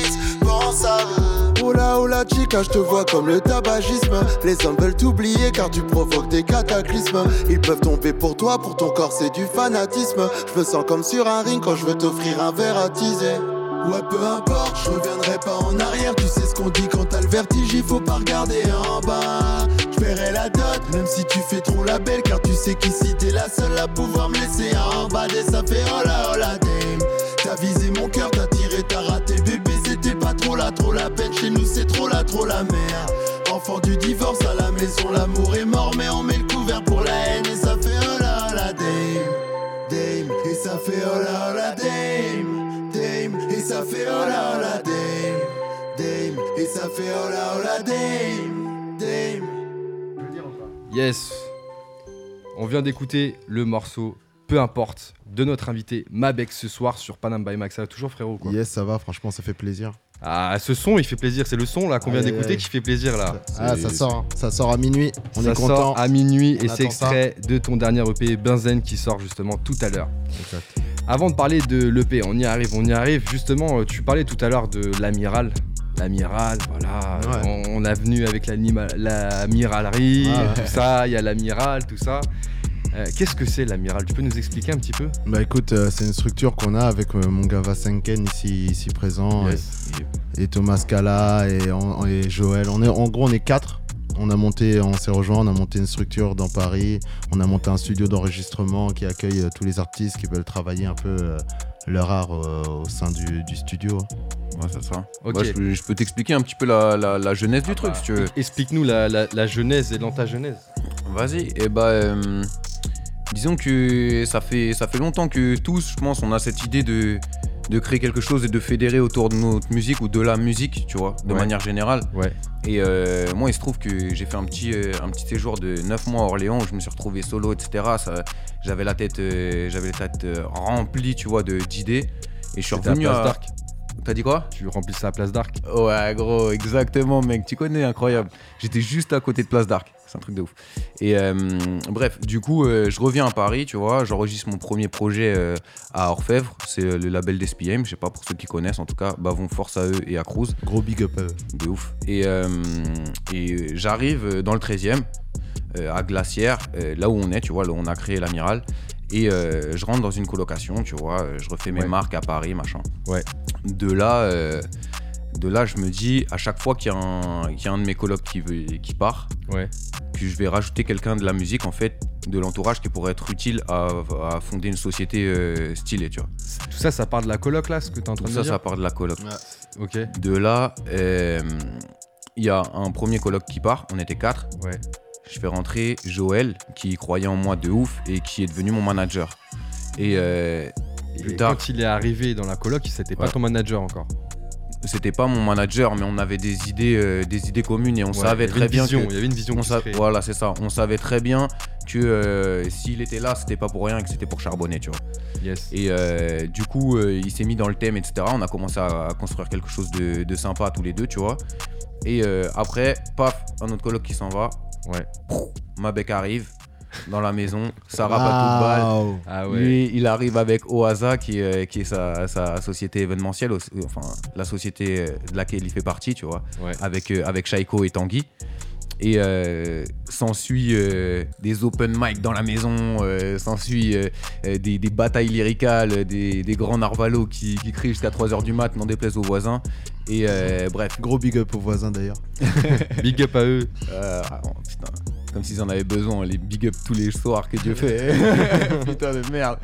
Oh là oh la chica, je te vois comme le tabagisme. Les hommes veulent t'oublier car tu provoques des cataclysmes. Ils peuvent tomber pour toi, pour ton corps c'est du fanatisme. Je me sens comme sur un ring quand je veux t'offrir un verre à teaser. Ouais, peu importe, je reviendrai pas en arrière. Tu sais ce qu'on dit quand t'as le vertige, il faut pas regarder en bas. Je la dot, même si tu fais trop la belle, car tu sais qu'ici t'es la seule à pouvoir me laisser en bas. Et ça fait oh là oh la dame. T'as visé mon la, trop la peine. Chez nous, c'est trop la, trop la merde. Enfant du divorce à la maison, l'amour est mort, mais on met le couvert pour la haine. Et ça fait oh là oh la dame. Dame, et ça fait oh là oh la dame. Dame, et ça fait oh là oh la dame. Dame, et ça fait oh là oh la dame. Dame. Yes. On vient d'écouter le morceau peu importe, de notre invité Mabek ce soir sur Panam by Max. Ça va toujours, frérot quoi? Yes, ça va, franchement, ça fait plaisir. Ah, ce son, il fait plaisir. C'est le son là qu'on vient d'écouter qui fait plaisir là. Ah, ça sort, hein. ça sort à minuit. On ça est content. sort à minuit et c'est ça. extrait de ton dernier EP Benzen qui sort justement tout à l'heure. Exact. Avant de parler de l'EP, on y arrive, on y arrive. Justement, euh, tu parlais tout à l'heure de l'amiral. L'amiral, voilà. Ouais. On, on a venu avec l'anima- l'amiralerie, ouais. tout ça. Il y a l'amiral, tout ça. Euh, Qu'est-ce que c'est l'amiral? Tu peux nous expliquer un petit peu? Bah écoute, euh, c'est une structure qu'on a avec euh, mon gars Vasenken ici, ici présent Yes. et, et Thomas Cala et, Joël. On est, en gros, on est quatre. On a monté, on s'est rejoint, on a monté une structure dans Paris. On a monté un studio d'enregistrement qui accueille euh, tous les artistes qui veulent travailler un peu euh, leur art euh, au sein du, du studio. Ouais, c'est ça. Ok. Ouais, je, peux- je peux t'expliquer un petit peu la, la- la genèse du truc bah, si tu veux. Explique-nous la, la, la genèse et l'antagenèse. Vas-y, et bah euh, disons que ça fait ça fait longtemps que tous, je pense, on a cette idée de de créer quelque chose et de fédérer autour de notre musique ou de la musique, tu vois, de Ouais. manière générale. Ouais. Et euh, moi, il se trouve que j'ai fait un petit euh, un petit séjour de 9 mois à Orléans où je me suis retrouvé solo, etc. Ça- J'avais la tête euh, j'avais la tête remplie, tu vois, de d'idées. Et je suis revenu Place à. d'Arc. T'as dit quoi? Tu remplissais la place d'Arc. Ouais, gros, exactement, mec. Tu connais, incroyable. J'étais juste à côté de Place d'Arc. C'est un truc de ouf. Et euh, bref, du coup, euh, je reviens à Paris, tu vois. J'enregistre mon premier projet euh, à Orfèvre. C'est le label d'SPM. Je sais pas pour ceux qui connaissent, en tout cas. Bah, force à eux et à Cruz. Gros big up. à eux. De ouf. Et, et j'arrive dans le 13e, euh, à Glacière, là où on est, tu vois, là où on a créé l'Amiral. Et euh, je rentre dans une colocation, tu vois, je refais mes Ouais. marques à Paris, machin. Ouais. De là, euh, de là, je me dis, à chaque fois qu'il y, a un- qu'il y a un de mes colocs qui, veut, qui part, Ouais. que je vais rajouter quelqu'un de la musique, en fait, de l'entourage qui pourrait être utile à, à fonder une société euh, stylée, tu vois. Tout ça, ça part de la coloc là, ce que tu es en train Tout de ça, dire ça part de la coloc. Ok. De là, euh, il y a un premier coloc qui part, on était quatre. Ouais. Je fais rentrer Joël, qui croyait en moi de ouf et qui est devenu mon manager. Et euh, Plus Et tard. quand il est arrivé dans la coloc, c'était pas Ouais. ton manager encore. C'était pas mon manager, mais on avait des idées, euh, des idées communes et on Ouais, savait très bien vision, que Il y avait une vision on sa- voilà, c'est ça. On savait très bien que euh, s'il était là, c'était pas pour rien et que c'était pour charbonner, tu vois. Yes. Et euh, du coup, il s'est mis dans le thème, etc. On a commencé à, à construire quelque chose de, de sympa tous les deux, tu vois. Et après, paf, un autre coloc qui s'en va. Ouais. Ma bec arrive dans la maison, toute balle. Waouh. Ah ouais. Lui, il arrive avec Oasa, qui, est- qui est sa, sa société événementielle, aussi- enfin la société de laquelle il fait partie, tu vois, Ouais. avec, euh, avec Shaiko et Tanguy. Et euh, s'ensuit euh, des open mic dans la maison, euh, s'ensuit euh, euh, des, des batailles lyricales, des, des grands narvalos qui, qui crient jusqu'à 3h du mat, n'en déplaise aux voisins. Et euh, bref, Gros big up aux voisins d'ailleurs. Big up à eux. euh, ah, oh, putain, comme s'ils en avaient besoin, les big up tous les soirs que Dieu fait. putain de merde.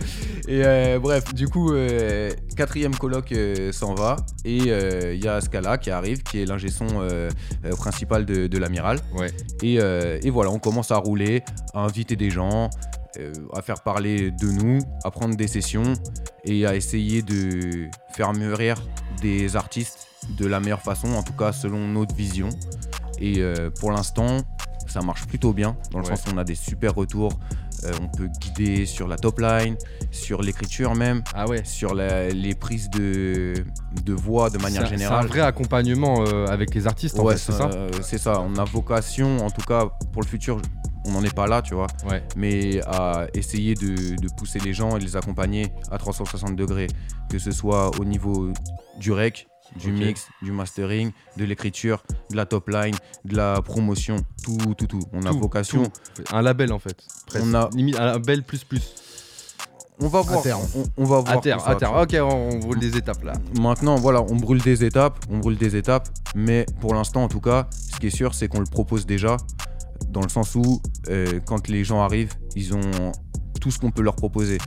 Et euh, bref, du coup, euh, quatrième colloque euh, s'en va. Et il y a Scala qui arrive, qui est l'ingé son principal de, de l'amiral. Ouais. Et, euh, et voilà, on commence à rouler, à inviter des gens, euh, à faire parler de nous, à prendre des sessions et à essayer de faire mûrir des artistes de la meilleure façon, en tout cas selon notre vision. Et euh, pour l'instant, ça marche plutôt bien, dans le Ouais. sens où on a des super retours. Euh, on peut guider sur la top line, sur l'écriture même, Ah ouais. sur la- les prises de, de voix de manière un- C'est générale. un vrai accompagnement euh, avec les artistes, en Ouais, fait, c'est ça euh, c'est ça. On a vocation, en tout cas pour le futur, on n'en est pas là, tu vois, Ouais. mais à essayer de, de pousser les gens et de les accompagner à 360 degrés, que ce soit au niveau du rec, du mix, du mastering, de l'écriture, de la top line, de la promotion, tout, tout, tout. On a vocation. tout. Un label, en fait. presque. On a- Limite, un label plus plus. On va voir. terme. On, on va voir. À terre, ça, à terre. Ok, on, on brûle des étapes là. Maintenant, voilà, on brûle des étapes, on brûle des étapes, mais pour l'instant, en tout cas, ce qui est sûr, c'est qu'on le propose déjà, dans le sens où, euh, quand les gens arrivent, ils ont tout ce qu'on peut leur proposer.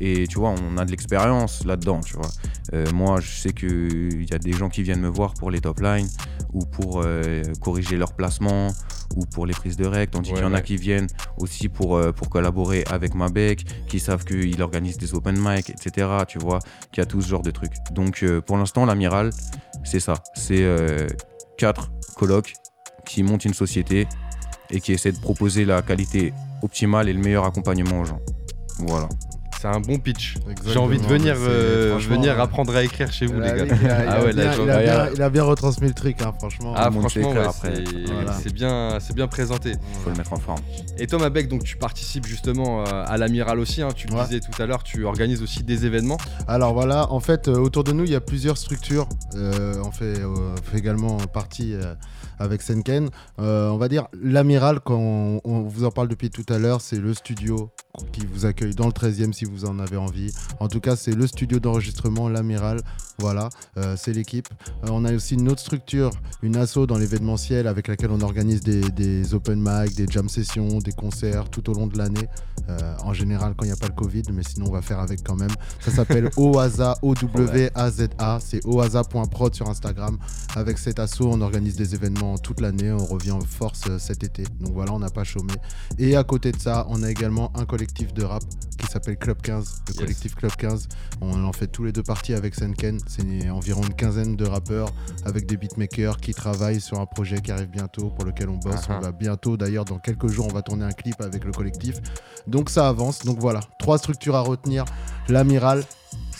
Et tu vois, on a de l'expérience là-dedans, tu vois. Euh, moi, je sais qu'il y a des gens qui viennent me voir pour les top lines, ou pour euh, corriger leur placement, ou pour les prises de rec, tandis Ouais, qu'il y en ouais. a qui viennent aussi pour, euh, pour collaborer avec Mabec, qui savent qu'il organise des open mic, etc. Tu vois, qu'il y a tout ce genre de trucs. Donc pour l'instant, l'amiral, c'est ça. C'est quatre colocs qui montent une société et qui essaient de proposer la qualité optimale et le meilleur accompagnement aux gens. Voilà. C'est un bon pitch. J'ai envie de venir, euh, venir apprendre à écrire chez vous, les gars. ah ouais, il, a bien, retransmis le truc, hein, franchement. Ah, franchement, c'est bien, bien présenté. Il faut le mettre en forme. Et Thomas Beck, donc tu participes justement euh, à l'Amiral aussi. Hein, tu le disais tout à l'heure, tu organises aussi des événements. Alors voilà, en fait, euh, autour de nous, il y a plusieurs structures. on, fait, on fait également partie avec Senken. on va dire l'Amiral, quand on, vous en parle depuis tout à l'heure, c'est le studio qui vous accueille dans le 13e si vous en avez envie. En tout cas, c'est le studio d'enregistrement, l'Amiral. Voilà, euh, c'est l'équipe. Euh, on a aussi une autre structure, une asso dans l'événementiel avec laquelle on organise des, open mic, des jam sessions, des concerts tout au long de l'année. Euh, en général, quand il n'y a pas le Covid, mais sinon, on va faire avec quand même. Ça s'appelle OAZA, O-W-A-Z-A. C'est oaza.prod sur Instagram. Avec cet asso, on organise des événements toute l'année. On revient en force cet été. Donc voilà, on n'a pas chômé. Et à côté de ça, on a également un collectif de rap qui s'appelle Club 15, le collectif Club 15. On en fait tous les deux parties avec Senken. C'est environ une quinzaine de rappeurs avec des beatmakers qui travaillent sur un projet qui arrive bientôt, pour lequel on bosse. Uh-huh. On va bientôt, d'ailleurs, dans quelques jours, on va tourner un clip avec le collectif. Donc ça avance. Donc voilà, trois structures à retenir. L'amiral,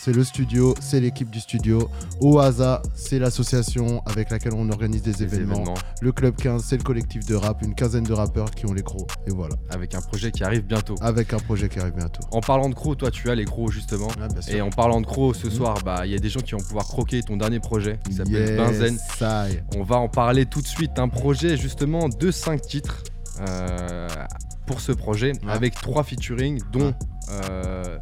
c'est le studio, c'est l'équipe du studio. Oaza, c'est l'association avec laquelle on organise des événements. Le Club 15, c'est le collectif de rap, une quinzaine de rappeurs qui ont les crocs. Et voilà. Avec un projet qui arrive bientôt. Avec un projet qui arrive bientôt. En parlant de crocs, toi tu as les crocs justement. et en parlant de crocs, ce mmh. soir, bah il y a des gens qui vont pouvoir croquer ton dernier projet qui s'appelle Benzen. On va en parler tout de suite. Un projet justement de 5 titres. Euh, pour ce projet avec trois featuring dont euh,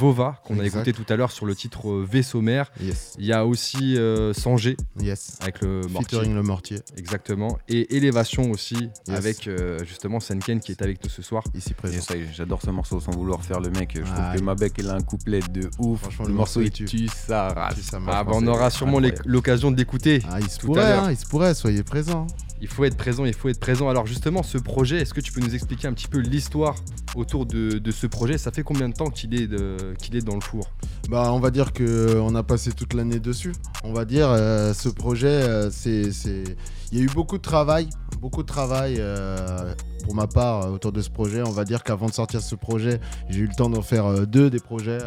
Vova, qu'on a écouté tout à l'heure sur le titre euh, Vaisseau Mère. Il y a aussi euh, Sanger, yes. avec le mortier. le mortier. Exactement. Et Élévation aussi, avec euh, justement Senken qui est avec nous ce soir. Ici présent. J'adore ce morceau sans vouloir faire le mec. Je trouve que Mabek, il a un couplet de ouf. Franchement, le, morceau, il tue ça. Ah, bah, on aura sûrement l'occasion d'écouter. Ah, il se pourrait, hein, il se pourrait, soyez présents. Il faut être présent, il faut être présent. Alors justement, ce projet, est-ce que tu peux nous expliquer un petit peu l'histoire autour de, ce projet? Ça fait combien de temps qu'il est, qu'il est dans le four bah, on va dire qu'on a passé toute l'année dessus. On va dire, euh, ce projet, euh, c'est, il y a eu beaucoup de travail, beaucoup de travail euh, pour ma part euh, autour de ce projet. On va dire qu'avant de sortir ce projet, j'ai eu le temps d'en faire euh, deux des projets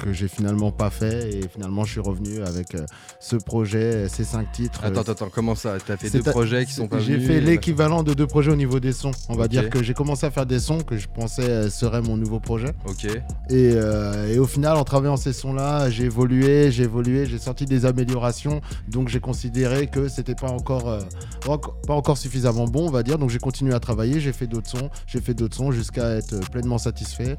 que j'ai finalement pas fait et finalement je suis revenu avec ce projet, ces cinq titres. Attends, attends, comment ça? Tu as fait deux projets qui sont pas J'ai fait l'équivalent de deux projets au niveau des sons. On va dire que j'ai commencé à faire des sons que je pensais seraient mon nouveau projet. Ok. Et, et au final, en travaillant ces sons-là, j'ai évolué, j'ai évolué, j'ai sorti des améliorations. Donc j'ai considéré que c'était pas encore pas encore suffisamment bon, on va dire. Donc j'ai continué à travailler, j'ai fait d'autres sons, j'ai fait d'autres sons jusqu'à être pleinement satisfait.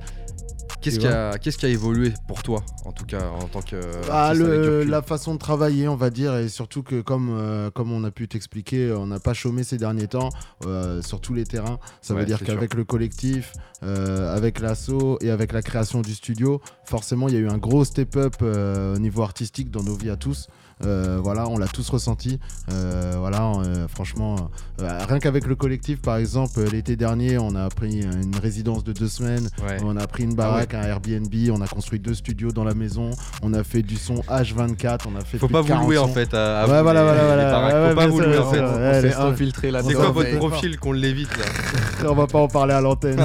Qu'est-ce qui, a, qu'est-ce qui a évolué pour toi, en tout cas, en tant que. Ah, la façon de travailler, on va dire, et surtout que, comme, euh, comme on a pu t'expliquer, on n'a pas chômé ces derniers temps euh, sur tous les terrains. Ça veut dire qu'avec le collectif, euh, avec l'assaut et avec la création du studio, forcément, il y a eu un gros step-up au niveau artistique dans nos vies à tous. Euh, voilà, on l'a tous ressenti. Euh, voilà, euh, franchement, rien qu'avec le collectif, par exemple, l'été dernier, on a pris une résidence de deux semaines, on a pris une baraque, ah un Airbnb, on a construit deux studios dans la maison, on a fait du son H24, on a fait. Faut pas vous louer en fait. À, ouais, voilà, voilà, voilà. Faut pas vous louer en fait. On s'est infiltré là. C'est quoi votre profil qu'on l'évite là On va pas en parler à l'antenne.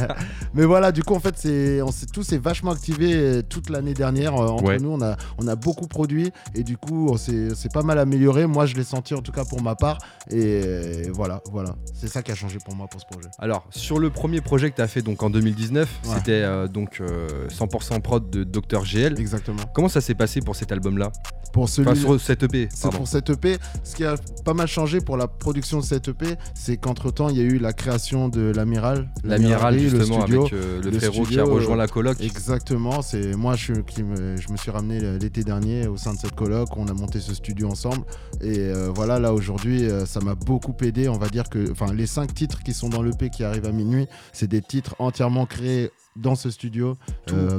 Mais voilà, du coup, en fait, c'est, on s'est tous vachement activé toute l'année dernière. Entre nous, on a, on a beaucoup produit et du coup on s'est pas mal amélioré. Moi, je l'ai senti en tout cas pour ma part. Et voilà, voilà. C'est ça qui a changé pour moi pour ce projet. Alors, sur le premier projet que tu as fait donc en 2019, c'était euh, donc 100% euh, prod de Dr GL. Exactement. Comment ça s'est passé pour cet album-là? Pour celui sur cette EP. C'est pour cette EP. Ce qui a pas mal changé pour la production de cette EP, c'est qu'entre-temps, il y a eu la création de l'Amiral. L'Amiral, justement, le studio, avec euh, le, frérot qui a rejoint la coloc. Exactement. C'est moi je, qui me, je me suis ramené l'été dernier au sein de cette coloc on a monté ce studio ensemble. Et euh, voilà, là aujourd'hui, euh, ça m'a beaucoup aidé. On va dire que enfin, les cinq titres qui sont dans l'EP qui arrivent à minuit, c'est des titres entièrement créés dans ce studio. Euh,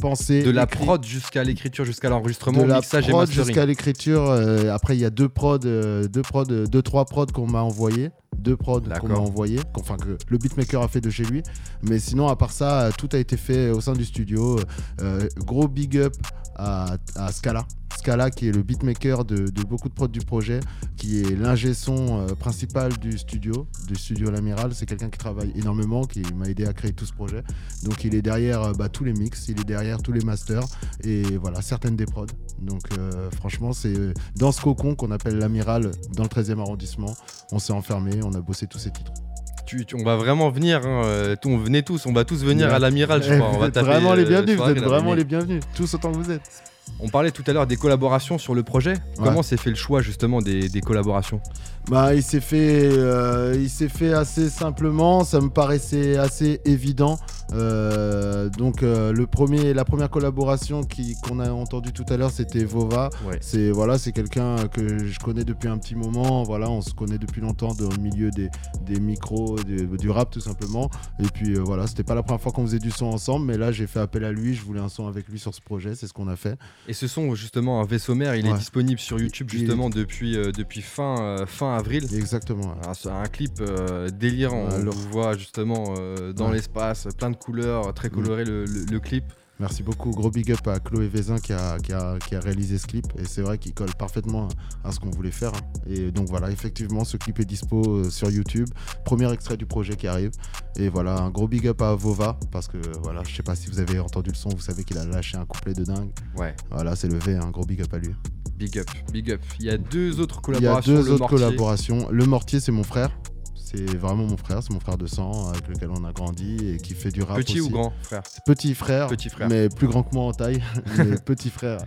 penser, de la prod jusqu'à l'écriture, jusqu'à l'enregistrement, de la prod jusqu'à l'écriture. après, il y a deux prod, deux prod, deux trois prods qu'on m'a envoyé deux prods qu'on m'a envoyé, enfin que le beatmaker a fait de chez lui. Mais sinon, à part ça, tout a été fait au sein du studio. gros big up à, à Scala. Scala qui est le beatmaker de, beaucoup de prods du projet, qui est l'ingé son principal du studio, du studio L'Amiral. C'est quelqu'un qui travaille énormément, qui m'a aidé à créer tout ce projet. Donc il est derrière bah, tous les mix, il est derrière tous les masters et voilà, certaines des prods. Donc franchement, c'est dans ce cocon qu'on appelle l'Amiral dans le 13e arrondissement. On s'est enfermé, on a bossé tous ces titres on va vraiment venir. Hein, euh, on venait tous, on va tous venir à l'amiral, je crois. On va vraiment les euh, bienvenus, vous êtes vraiment les bienvenus, tous autant que vous êtes. On parlait tout à l'heure des collaborations sur le projet. Comment s'est fait le choix justement des, collaborations? Bah, il s'est fait, euh, il s'est fait assez simplement. Ça me paraissait assez évident. Euh, donc euh, le premier, la première collaboration qu'on a entendu tout à l'heure, c'était Vova. C'est voilà, c'est quelqu'un que je connais depuis un petit moment. Voilà, on se connaît depuis longtemps dans le milieu des, des micros, du rap tout simplement. Et puis voilà, c'était pas la première fois qu'on faisait du son ensemble, mais là j'ai fait appel à lui. Je voulais un son avec lui sur ce projet. C'est ce qu'on a fait. Et ce son, justement, un vaisseau mère, il est disponible sur YouTube justement depuis, euh, depuis fin, euh, fin avril. Exactement. Un, un clip euh, délirant. on le voit justement dans l'espace, plein de couleurs, très coloré le clip. Merci beaucoup. Gros big up à Chloé Vézin qui a, qui a, qui a réalisé ce clip. Et c'est vrai qu'il colle parfaitement à ce qu'on voulait faire. Et donc voilà, effectivement, ce clip est dispo euh, sur YouTube. Premier extrait du projet qui arrive. Et voilà, un gros big up à Vova. Parce que voilà, je sais pas si vous avez entendu le son, vous savez qu'il a lâché un couplet de dingue. Ouais. Voilà, c'est le V, un gros big up à lui. Big up, big up. Il y a deux autres collaborations. Il y a deux autres collaborations. Le Mortier, c'est mon frère. C'est vraiment mon frère, c'est mon frère de sang avec lequel on a grandi et qui fait du rap. Petit ou grand frère? Petit frère. Petit frère. Mais plus grand que moi en taille. petit frère.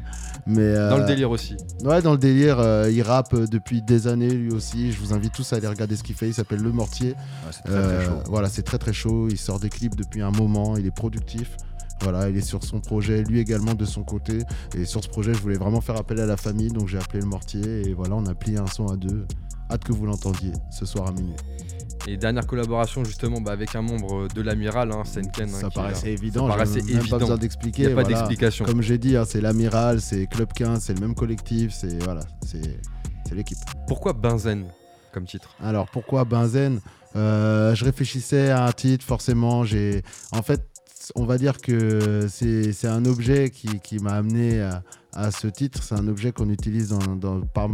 Mais, dans le euh, délire aussi. Ouais, dans le délire. Euh, il rappe depuis des années lui aussi. Je vous invite tous à aller regarder ce qu'il fait. Il s'appelle Le Mortier. très, très euh, chaud. Voilà, c'est très très chaud. Il sort des clips depuis un moment. Il est productif. Voilà, il est sur son projet, lui également de son côté. Et sur ce projet, je voulais vraiment faire appel à la famille, donc j'ai appelé le mortier. Et voilà, on a plié un son à deux. Hâte que vous l'entendiez ce soir à minuit. Et dernière collaboration justement bah, avec un membre de l'amiral, hein, Senken. Hein, ça paraissait évident, ça paraissait évident. Même pas besoin d'expliquer. Il n'y a pas d'explication. Comme j'ai dit, hein, c'est l'amiral, c'est Club 15, c'est le même collectif, c'est voilà, c'est l'équipe. Pourquoi Benzen comme titre? Alors pourquoi Benzen? Euh, Je réfléchissais à un titre, forcément. J'ai, en fait, on va dire que c'est un objet qui, m'a amené à, ce titre. C'est un objet qu'on utilise dans, dans par,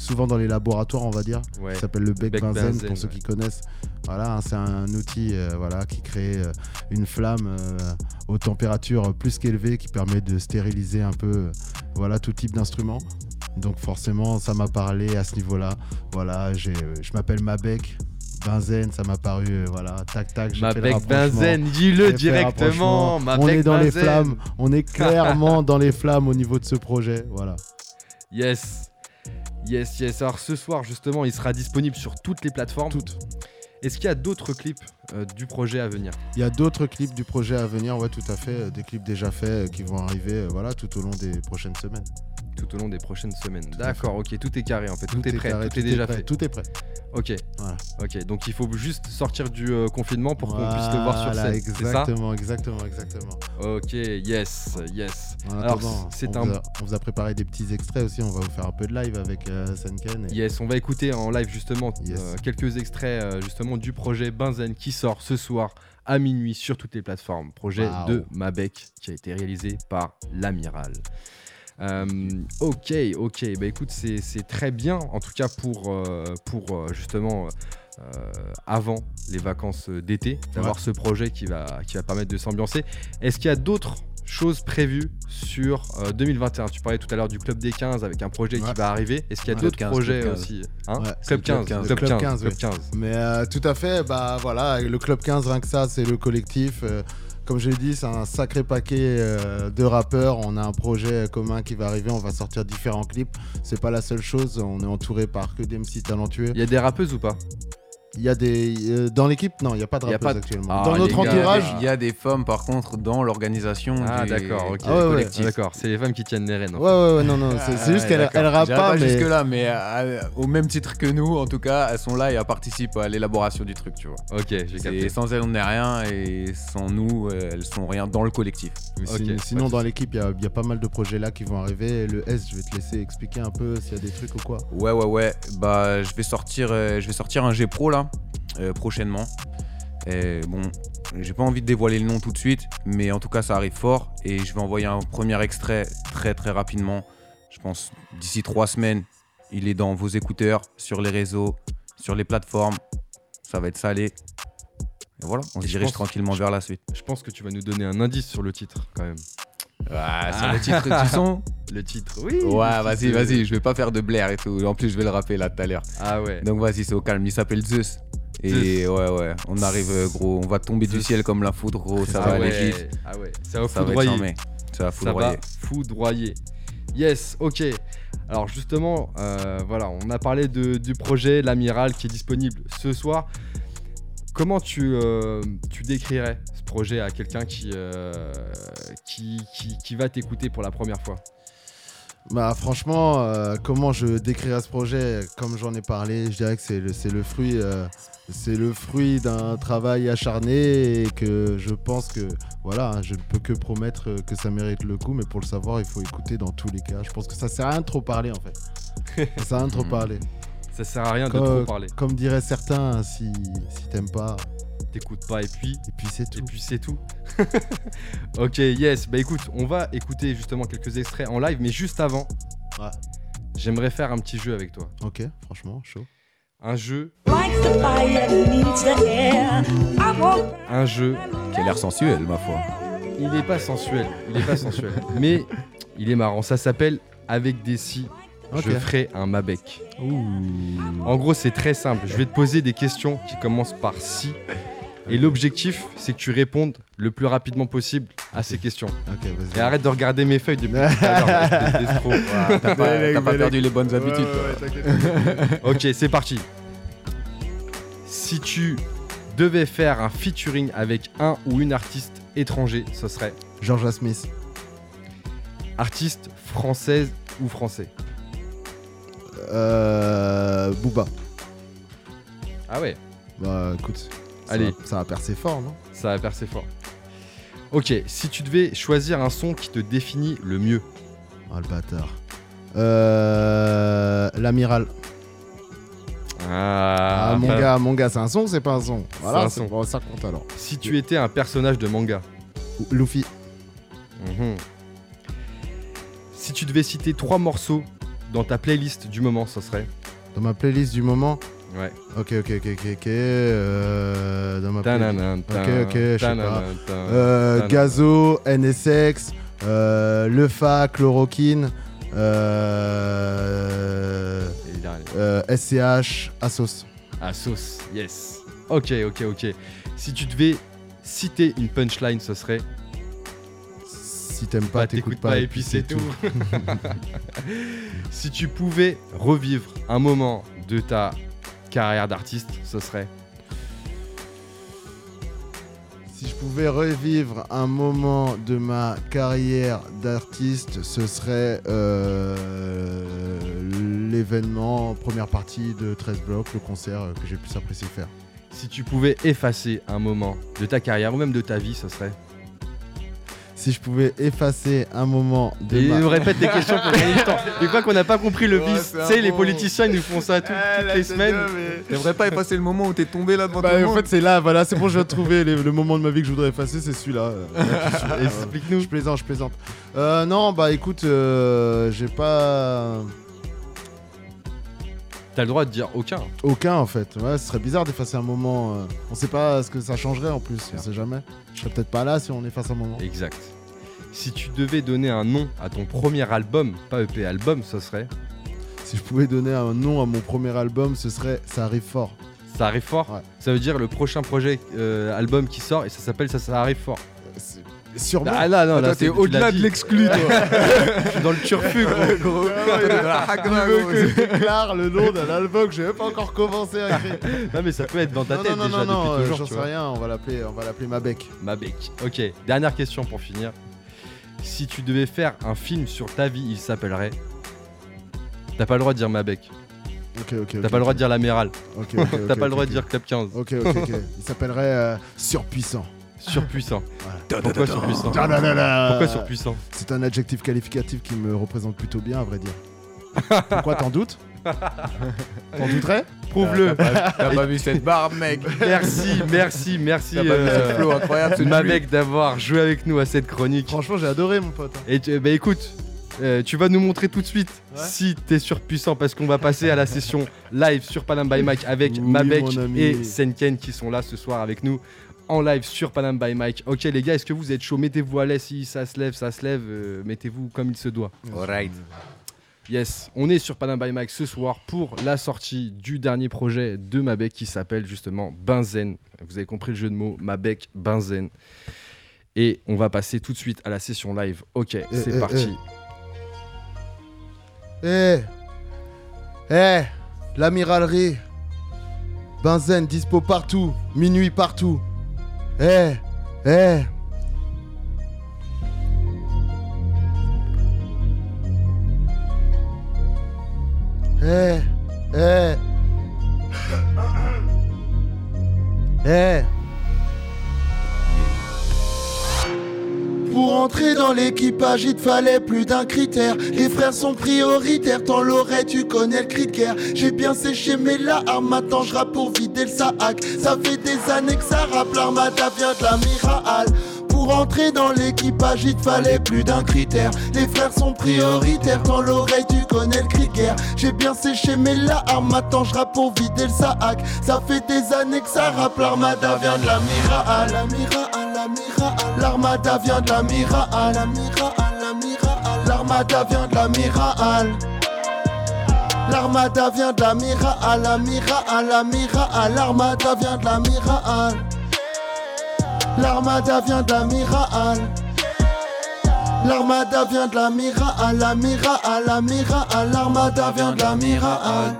souvent dans les laboratoires, on va dire. Ça s'appelle le bec, benzène, pour ceux qui connaissent. Voilà, hein, c'est un outil euh, voilà, qui crée euh, une flamme euh, aux températures plus qu'élevées qui permet de stériliser un peu voilà, tout type d'instrument. Donc forcément, ça m'a parlé à ce niveau-là. Voilà, je m'appelle Mabec. Benzène, ça m'a paru, voilà, tac tac. Mabec Benzène, dis-le directement. on est dans les flammes, on est clairement dans les flammes au niveau de ce projet, voilà. Yes, Yes, yes. Alors ce soir, justement, il sera disponible sur toutes les plateformes. Toutes. Est-ce qu'il y a d'autres clips euh, du projet à venir? Il y a d'autres clips du projet à venir, ouais, tout à fait. Euh, des clips déjà faits euh, qui vont arriver voilà, tout au long des prochaines semaines tout au long des prochaines semaines. D'accord, ok, tout est carré en fait, tout, est, prêt, tout, est, déjà fait. Tout est prêt. Ok, ok, donc il faut juste sortir du euh, confinement pour qu'on puisse te voir sur scène. Exactement, exactement, exactement. Ok, yes, yes. Alors, c'est un. on vous a préparé des petits extraits aussi. On va vous faire un peu de live avec euh, Senken. Yes, on va écouter en live justement euh, quelques extraits justement du projet Benzen qui sort ce soir à minuit sur toutes les plateformes. Projet de Mabec qui a été réalisé par l'Amiral. Euh, ok, ok. Bah écoute, c'est très bien, en tout cas pour, euh, pour euh, justement avant les vacances d'été, d'avoir ce projet qui va, qui va permettre de s'ambiancer. Est-ce qu'il y a d'autres choses prévues sur 2021 Tu parlais tout à l'heure du Club des 15 avec un projet qui va arriver. Est-ce qu'il y a d'autres projets aussi hein? Club, 15, club, 15, club 15, Mais tout à fait, bah voilà, le Club 15, rien que ça, c'est le collectif. Comme je l'ai dit, c'est un sacré paquet euh, de rappeurs. On a un projet commun qui va arriver. On va sortir différents clips. C'est pas la seule chose. On est entouré par que des MC talentueux. Il y a des rappeuses ou pas? Il y a des euh, dans l'équipe non, il n'y a pas de rappeuses actuellement. Ah, dans notre entourage, il y a des femmes par contre dans l'organisation. Ah d'accord, ok. Ah, d'accord, c'est les femmes qui tiennent les rênes. Ouais ouais ouais non non, c'est ah, juste qu'elles elles rappent pas, mais... jusque là, mais euh, au même titre que nous, en tout cas, elles sont là et elles participent à l'élaboration du truc, tu vois. Ok, j'ai capté. Sans elles on n'est rien et sans nous euh, elles sont rien dans le collectif. sinon dans l'équipe il y, y, a pas mal de projets là qui vont arriver. Le S, je vais te laisser expliquer un peu s'il y a des trucs ou quoi. Ouais ouais ouais, bah je vais sortir je vais sortir un G Pro là. Euh, prochainement. Et bon, j'ai pas envie de dévoiler le nom tout de suite, mais en tout cas ça arrive fort et je vais envoyer un premier extrait très très rapidement Je pense d'ici trois semaines, il est dans vos écouteurs, sur les réseaux, sur les plateformes. Ça va être salé. Et voilà, on se Et dirige pense- tranquillement vers la suite. Je pense que tu vas nous donner un indice sur le titre quand même. Ah, sur le titre du son Le titre, oui. Ouais, vas-y, vas-y, je vais pas faire de blaire et tout. En plus, je vais le rappeler là tout à l'heure. Ah ouais. Donc vas-y, c'est au calme. Il s'appelle Zeus. Et ouais, ouais, on arrive, euh, gros. On va tomber du ciel comme la foudre, gros. Ça ah va aller ouais. vite. Ah ouais. Ça va Ça va foudroyer. Ça va Ça foudroyer. va foudroyer. Yes, ok. Alors justement, euh, voilà, on a parlé de- du projet L'Amiral qui est disponible ce soir. Comment tu, euh, tu décrirais ce projet à quelqu'un qui, euh, qui, qui, qui va t'écouter pour la première fois? Bah franchement, euh, comment je décrirais ce projet? Comme j'en ai parlé, je dirais que c'est le, c'est le fruit, c'est le fruit d'un travail acharné et que je pense que voilà, hein, je ne peux que promettre que ça mérite le coup, mais pour le savoir, il faut écouter dans tous les cas. Je pense que ça sert à rien de trop parler en fait. ça sert à rien de trop Mhm. parler. Ça sert à rien de trop parler. comme diraient certains, si, si t'aimes pas, T'écoutes pas et puis et puis c'est Et tout. puis c'est tout. ok, yes. Bah écoute, on va écouter justement quelques extraits en live, mais juste avant, Ouais. j'aimerais faire un petit jeu avec toi. Ok, franchement, chaud. Un jeu, un jeu. Qui a l'air sensuel, ma foi. Il est pas sensuel, il est pas sensuel, mais il est marrant. Ça s'appelle Avec des si. Je ferai un Mabec. Ouh. En gros, c'est très simple. Je vais te poser des questions qui commencent par si. Et l'objectif, c'est que tu répondes le plus rapidement possible à ces questions. Et arrête de regarder mes feuilles depuis tout à l'heure. T'as pas, perdu les bonnes habitudes. toi. Ok, c'est parti. Si tu devais faire un featuring avec un ou une artiste étranger, ce serait Georgia Smith. artiste française ou français? Euh, Booba. Ah ouais, Bah écoute, ça Allez. va- ça va percer fort, non? Ça va percer fort. Ok, si tu devais choisir un son qui te définit le mieux, Oh le bâtard. Euh, L'amiral. Ah, mon gars, mon gars, c'est un son ou c'est pas un son? Voilà, un son. bon, ça compte alors. si tu étais un personnage de manga, Luffy. Mhm. si tu devais citer trois morceaux dans ta playlist du moment, ce serait Dans ma playlist du moment. Ouais. Ok, ok, ok, ok, ok. Euh, dans ma playlist. Ok, ok, je sais pas. Euh. Gazo, NSX, euh, Lefa, Chloroquine, euh, SCH, Asos. Sauce, yes. Ok, ok, ok. Si tu devais citer une punchline, ce serait Si t'aimes Bah, pas, t'écoutes pas, et puis c'est tout. si tu pouvais revivre un moment de ta carrière d'artiste, ce serait Si je pouvais revivre un moment de ma carrière d'artiste, ce serait euh, l'événement, première partie de 13 blocs, le concert euh, que j'ai plus apprécié faire. Si tu pouvais effacer un moment de ta carrière ou même de ta vie, ce serait Si je pouvais effacer un moment de Et il ma... me répète des questions pour gagner du temps. Et quoi qu'on n'a pas compris le Ouais, vice. c'est Tu sais, les politiciens, ils nous font ça tout- toutes les semaines. T'aimerais pas effacer le moment où t'es tombé là devant Bah, tout le en monde fait, c'est là, voilà, c'est bon, je viens de trouver les- le moment de ma vie que je voudrais effacer, c'est celui-là. Euh, Explique-nous. je plaisante, je plaisante. Euh, non, bah écoute, euh, j'ai pas. T'as le droit de dire aucun. Aucun en fait. Ouais, ce serait bizarre d'effacer un moment. euh, On sait pas ce que ça changerait en plus, on sait jamais. Je serais peut-être pas là si on efface un moment. Exact. Si tu devais donner un nom à ton premier album, pas EP album, ce serait Si je pouvais donner un nom à mon premier album, ce serait Ça arrive fort. Ça arrive fort. Ouais. Ça veut dire le prochain projet euh, album qui sort et ça s'appelle ça, ça arrive fort. C'est- Sûrement. Ah là, non, là, t'es au-delà de l'exclu, toi. Je suis dans le turfu, gros. Gros, la veux gros. que je déclare le nom d'un album que j'ai même pas encore commencé à écrire non, mais ça peut être dans ta Non, tête non, non, déjà non, non, depuis euh, toujours. j'en sais rien, on va l'appeler, on va l'appeler Mabec. Mabec. Ok, dernière question pour finir. Si tu devais faire un film sur ta vie, il s'appellerait. T'as pas le droit de dire Mabec. Ok, ok. T'as pas le droit de dire l'amiral. Ok, ok, ok, T'as pas le droit de dire Club 15. Ok, ok, ok. Il s'appellerait euh, Surpuissant. Surpuissant. Voilà. Pourquoi surpuissant Ah. Pourquoi surpuissant C'est un adjectif qualificatif qui me représente plutôt bien, à vrai dire. Pourquoi t'en doutes T'en douterais Prouve-le. T'as pas vu cette barbe, mec Merci, merci, merci. T'as pas vu euh, cette flow incroyable, Mabec d'avoir joué avec nous à cette chronique. Franchement, j'ai adoré, mon pote. Et tu- bah écoute, Euh, tu vas nous montrer tout de suite si t'es surpuissant parce qu'on va passer à la session live sur Panam by Mike avec Oui, Mabek et Senken qui sont là ce soir avec nous en live sur Panam by Mike. Ok les gars, est-ce que vous êtes chaud? Mettez-vous à l'aise si ça se lève, ça se lève. euh, Mettez-vous comme il se doit. Alright. Yes, on est sur Panam by Mike ce soir pour la sortie du dernier projet de Mabek qui s'appelle justement Benzen. Vous avez compris le jeu de mots, Mabek, Benzen. Et on va passer tout de suite à la session live. Ok, c'est eh, parti. Eh Eh L'amiralerie Benzen dispo partout, minuit partout. Eh Eh Eh Eh Eh Pour entrer dans l'équipage, il te fallait plus d'un critère. Les frères sont prioritaires, tant l'aurais tu connais le cri de guerre. J'ai bien séché mes larmes, maintenant je pour vider le sac. Ça fait des années que ça rappe, l'armada vient de l'amiral. Pour entrer dans l'équipage, il te fallait plus d'un critère. Les frères sont prioritaires, tant l'oreille tu connais le cri de guerre. J'ai bien séché mes larmes, maintenant je pour vider le sac. Ça fait des années que ça rappe, l'armada vient de. L'amiral, l'amiral, l'armada vient de. L'amiral, l'amiral, l'armada vient de l'amiral. L'armada vient de l'amiral, l'amiral, l'amiral, l'armada vient de l'amiral. L'armada vient de l'amiral. L'armada vient de l'amiral, l'amiral, l'amiral, l'armada vient de l'amiral.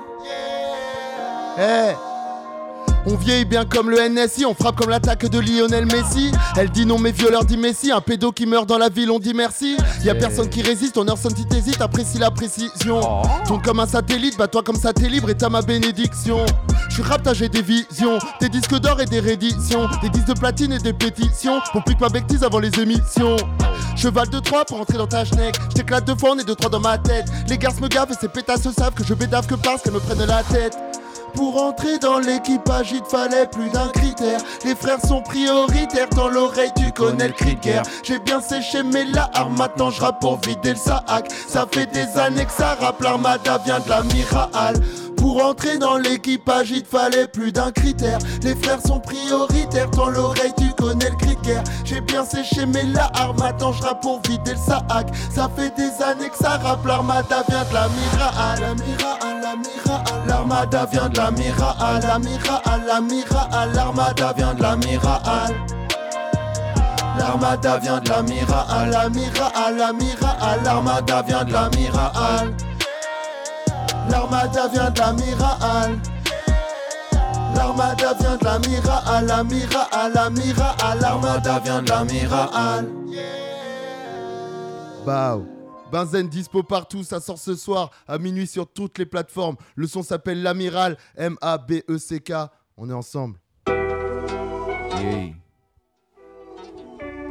Eh on vieillit bien comme le NSI, on frappe comme l'attaque de Lionel Messi. Elle dit non, mais violeur dit Messi. Un pédo qui meurt dans la ville, on dit merci. Y a personne qui résiste, ton heure sonne t'hésites, apprécie la précision. Tourne comme un satellite, bats-toi comme ça t'es libre et t'as ma bénédiction. Je suis j'ai des visions, des disques d'or et des rééditions, des disques de platine et des pétitions. Pour plus que ma bêtise avant les émissions. Cheval de Troie pour entrer dans ta schneck. Je t'éclate deux fois, on est deux, trois dans ma tête. Les garces me gavent et ces pétasses savent que je bédave que parce qu'elles me prennent la tête. Pour entrer dans l'équipage, il te fallait plus d'un critère. Les frères sont prioritaires, dans l'oreille tu connais le cri de guerre. J'ai bien séché mes larmes, maintenant je rappe pour vider le sac. Ça fait des années que ça rappe, l'armada vient de l'amiral. Pour entrer dans l'équipage, il fallait plus d'un critère. Les frères sont prioritaires, dans l'oreille tu connais le cri de guerre. J'ai bien séché mes larmes, maintenant je pour vider le sac. Ça fait des années que ça rappe, l'armada vient de l'amiral. L'amiral, l'amiral, l'armada vient de l'amiral. L'amiral, l'amiral, l'armada vient de l'amiral. L'armada vient de l'amiral, l'amiral, l'amiral, l'armada vient de l'amiral. L'armada vient de l'amiral. L'armada vient de l'amiral, l'amiral, l'amiral, l'armada vient de l'amiral. Bao. Benzen dispo partout, ça sort ce soir à minuit sur toutes les plateformes. Le son s'appelle L'Amiral, M-A-B-E-C-K. On est ensemble. Yeah.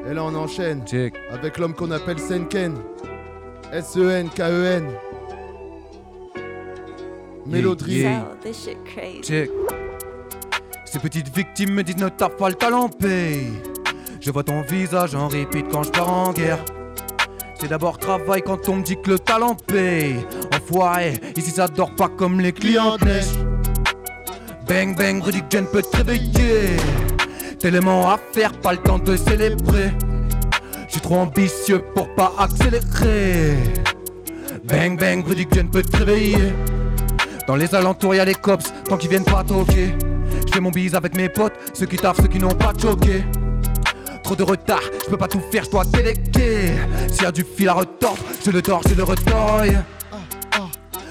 Et là, on enchaîne Check. avec l'homme qu'on appelle Senken. S-E-N-K-E-N. Mélodrie. Yeah. So, this shit crazy. Check. Ces petites victimes me disent ne tape pas le talent paye. Je vois ton visage en répète quand je pars en guerre. C'est d'abord travail quand on me dit que le talent paye. Enfoiré, ici ça dort pas comme les clients. Bang bang, Rudy Jen peut te réveiller. Tellement à faire, pas le temps de célébrer. Je suis trop ambitieux pour pas accélérer. Bang bang, Rudy Jen peut te réveiller. Dans les alentours, y'a les cops, tant qu'ils viennent pas toquer. Je fais mon bise avec mes potes, ceux qui taffent, ceux qui n'ont pas choqué. Trop de retard, je peux pas tout faire, je dois déléguer. S'il y a du fil à retordre, je le tords, je le retors.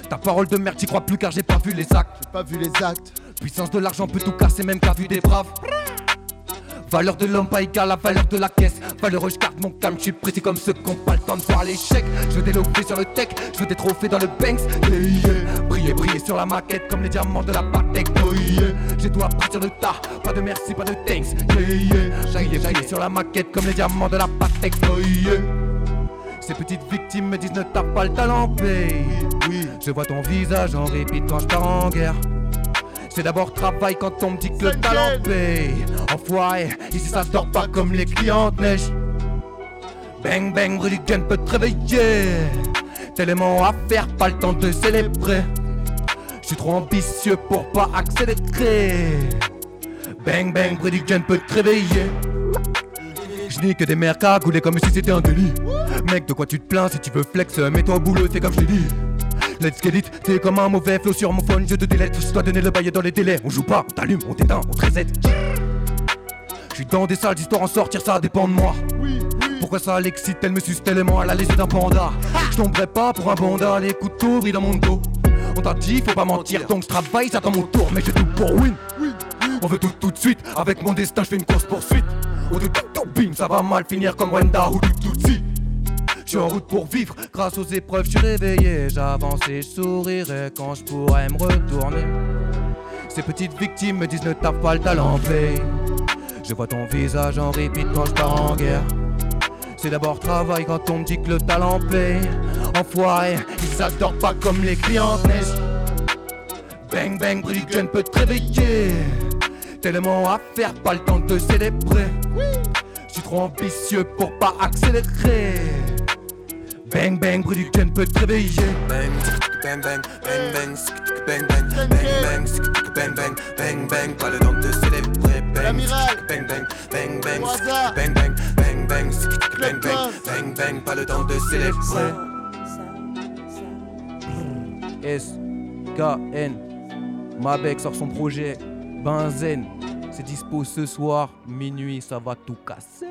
Ta parole de merde, j'y crois plus car j'ai pas vu les actes. J'ai pas vu les actes. Puissance de l'argent peut tout casser, même qu'à vue des braves. Valeur de l'homme pas égale à la valeur de la caisse. Valeureux, je garde mon calme, je suis précis comme ceux qui ont pas le temps de voir l'échec. Je veux des sur le tech, je veux des trophées dans le Banks. Yeah, yeah. Briller, briller sur la maquette comme les diamants de la Patek. Oh yeah. J'ai tout appris sur le tas, pas de merci, pas de thanks. Yeah, yeah. Sur la maquette comme les diamants de la Patek. Oh yeah. Ces petites victimes me disent ne tape pas le talent, paye. Oui, je vois ton visage en répit quand je pars en guerre. C'est d'abord travail quand on me dit que le talent paye. Enfoiré, ici ça dort pas comme les clients de neige. Bang bang, Rudy Gun peut te réveiller. Tellement à faire, pas le temps de célébrer. Je suis trop ambitieux pour pas accélérer. Bang bang, prédiction peut te réveiller. Je dis que des mères cagoulées comme si c'était un délit. Mec, de quoi tu te plains si tu veux flex Mets-toi au boulot, c'est comme je t'ai dit. Let's get it, t'es comme un mauvais flow sur mon phone, je te délète. Je dois donner le bail dans les délais. On joue pas, on t'allume, on t'éteint, on te reset. Je suis dans des salles d'histoire en sortir, ça dépend de moi. Pourquoi ça l'excite, elle me suce tellement à la laissée d'un panda. Je pas pour un banda, les couteaux brillent dans mon dos. On t'a dit, faut pas mentir, donc je travaille, j'attends mon tour, mais j'ai tout pour win. On veut tout tout de suite, avec mon destin, je fais une course poursuite. Au tout tout bim, ça va mal finir comme Wenda ou tout tout je suis en route pour vivre, grâce aux épreuves, je suis réveillé. J'avance et je sourirai quand je pourrai me retourner. Ces petites victimes me disent ne t'as pas le talent, play. Je vois ton visage en repeat quand je pars en guerre. C'est d'abord travail quand on me dit que le talent paye. Enfoiré, ils s'adorent pas comme les clients. Bang bang, ne peux te réveiller. Tellement à faire, pas le temps de célébrer. Je suis trop ambitieux pour pas accélérer. Bang bang, Production peut te réveiller. Bang, bang, bang, bang, bang, bang, bang, bang, bang, bang, bang, bang, pas le temps de célébrer. Bang, bang, bang, bang, bang, bang, bang, bang, bang, bang, bang, bang, bang, pas le temps de célébrer. S K N Mabek sort son projet Benzen. C'est dispo ce soir, minuit, ça va tout casser.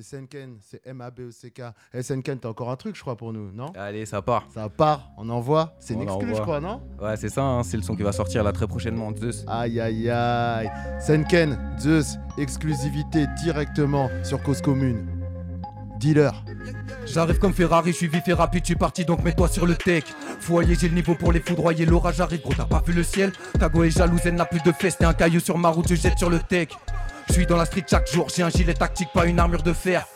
C'est Senken, c'est M-A-B-E-C-K. Et Senken, t'as encore un truc, je crois, pour nous, non? Allez, ça part. Ça part, on envoie. C'est une exclu, je crois, non? Ouais, c'est ça, hein, c'est le son qui va sortir là très prochainement, Zeus. Aïe, aïe, aïe. Senken, Zeus, exclusivité directement sur Cause Commune. Dealer. J'arrive comme Ferrari, je suis vif et rapide, je suis parti donc mets-toi sur le tech. Foyer, j'ai le niveau pour les foudroyer, l'orage arrive, gros, t'as pas vu le ciel? Kago est jalouse, elle n'a plus de fesses, t'es un caillou sur ma route, je jette sur le tech. Je suis dans la street chaque jour, j'ai un gilet tactique, pas une armure de fer.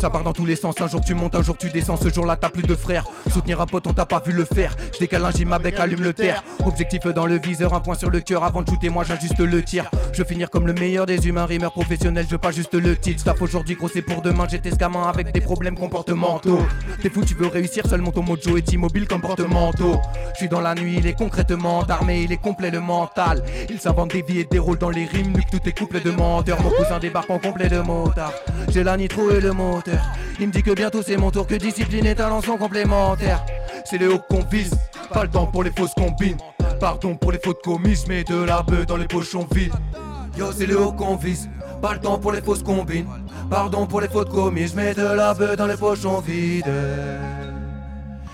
Ça part dans tous les sens, un jour tu montes, un jour tu descends, ce jour-là t'as plus de frères. Soutenir un pote, on t'a pas vu le faire. Je décale un gym avec allume le terre. Objectif dans le viseur, un point sur le cœur avant de shooter, moi j'ajuste le tir. Je veux finir comme le meilleur des humains, rimeur professionnel, je veux pas juste le titre. Staff aujourd'hui, gros c'est pour demain, j'étais gamin avec des problèmes comportementaux. T'es fou, tu veux réussir, seulement ton mojo est immobile comportementaux. Je suis dans la nuit, il est concrètement armé, il est complet le mental. Il s'invente des vies et rôles dans les rimes, lui tout est couple de menteurs. Mon cousin débarque en complet de motard. J'ai la nitro et le Il me dit que bientôt c'est mon tour, que discipline et talent sont complémentaires. C'est les hauts qu'on vise, pas le temps pour les fausses combines. Pardon pour les fautes commises, mais de la bœuf dans les pochons vides. Yo, c'est les hauts qu'on vise, pas le temps pour les fausses combines. Pardon pour les fautes commises, mais de la bœuf dans les pochons vides.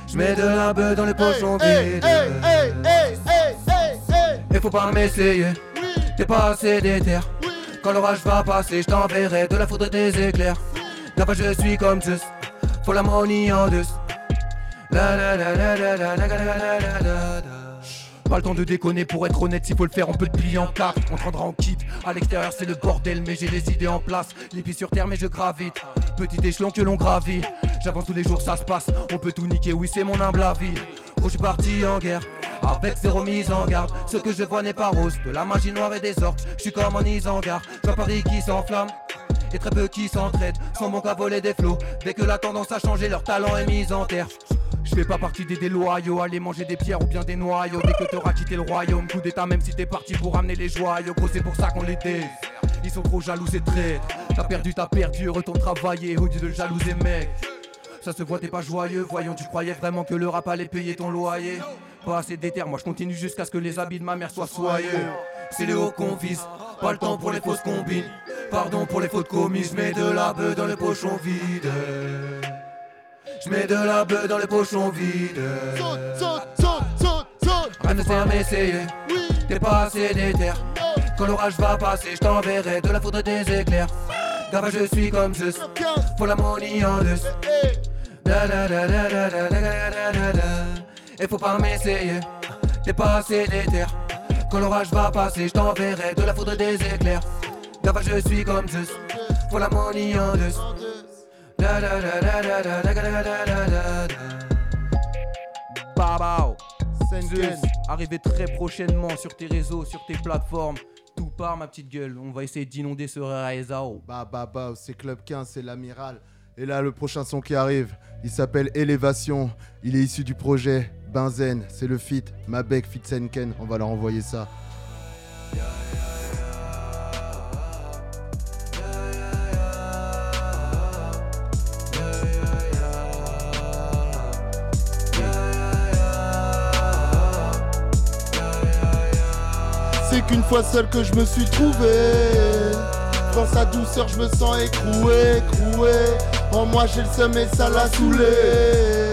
Je mets de la bœuf dans les pochons vides. Et faut pas m'essayer, t'es pas assez déter. Quand l'orage va passer, je t'enverrai de la foudre des éclairs. Là-bas je suis comme Zeus, faut la money en deux. Pas le temps de déconner pour être honnête, s'il faut le faire, on peut te plier en quatre. On te rendra en kit. À l'extérieur, c'est le bordel, mais j'ai les idées en place. Les pieds sur terre, mais je gravite. Petit échelon que l'on gravit. J'avance tous les jours, ça se passe. On peut tout niquer, oui, c'est mon humble avis. Oh, je suis parti en guerre. Avec zéro mise en garde, ce que je vois n'est pas rose. De la magie noire et des orques, je suis comme en Isengard. Je Paris qui s'enflamme et très qui s'entraident. Sans bon qu'à voler des flots. Dès que la tendance a changé, leur talent est mis en terre. Je fais pas partie des déloyaux, aller manger des pierres ou bien des noyaux. Dès que t'auras quitté le royaume, coup d'état, même si t'es parti pour ramener les joyaux. Gros, c'est pour ça qu'on les Ils sont trop jaloux et traites. T'as perdu, t'as perdu, retourne travailler au lieu de jalouser, mec. Ça se voit, t'es pas joyeux. Voyons, tu croyais vraiment que le rap allait payer ton loyer. Pas assez d'éther, moi je continue jusqu'à ce que les habits de ma mère soient soyeux. C'est le haut qu'on vise, pas le temps pour les fausses combines. Pardon pour les fautes commises, mets de la bœuf dans les pochons vides. Je mets de la bœuf dans les pochons vides. Rien ne sert m'essayer, t'es pas assez déter. Quand l'orage va passer, je t'enverrai de la foudre des éclairs. Car je suis comme Zeus, pour la money en deux. Et faut pas m'essayer, t'es pas assez déter. Quand l'orage va passer, je t'enverrai de la foudre des éclairs. Car je suis comme Zeus, pour la money en deux. Babao Zeus, arrivé très prochainement sur tes réseaux, sur tes plateformes. Tout part, ma petite gueule. On va essayer d'inonder ce réseau. Bah, bah, bah, c'est Club 15, c'est l'amiral. Et là, le prochain son qui arrive, il s'appelle Élévation. Il est issu du projet Benzen. C'est le feat Mabek Fitzenken. On va leur envoyer ça. C'est qu'une fois seul que je me suis trouvé. Dans sa douceur, je me sens écroué, écroué. En moi, j'ai le seum et ça l'a saoulé.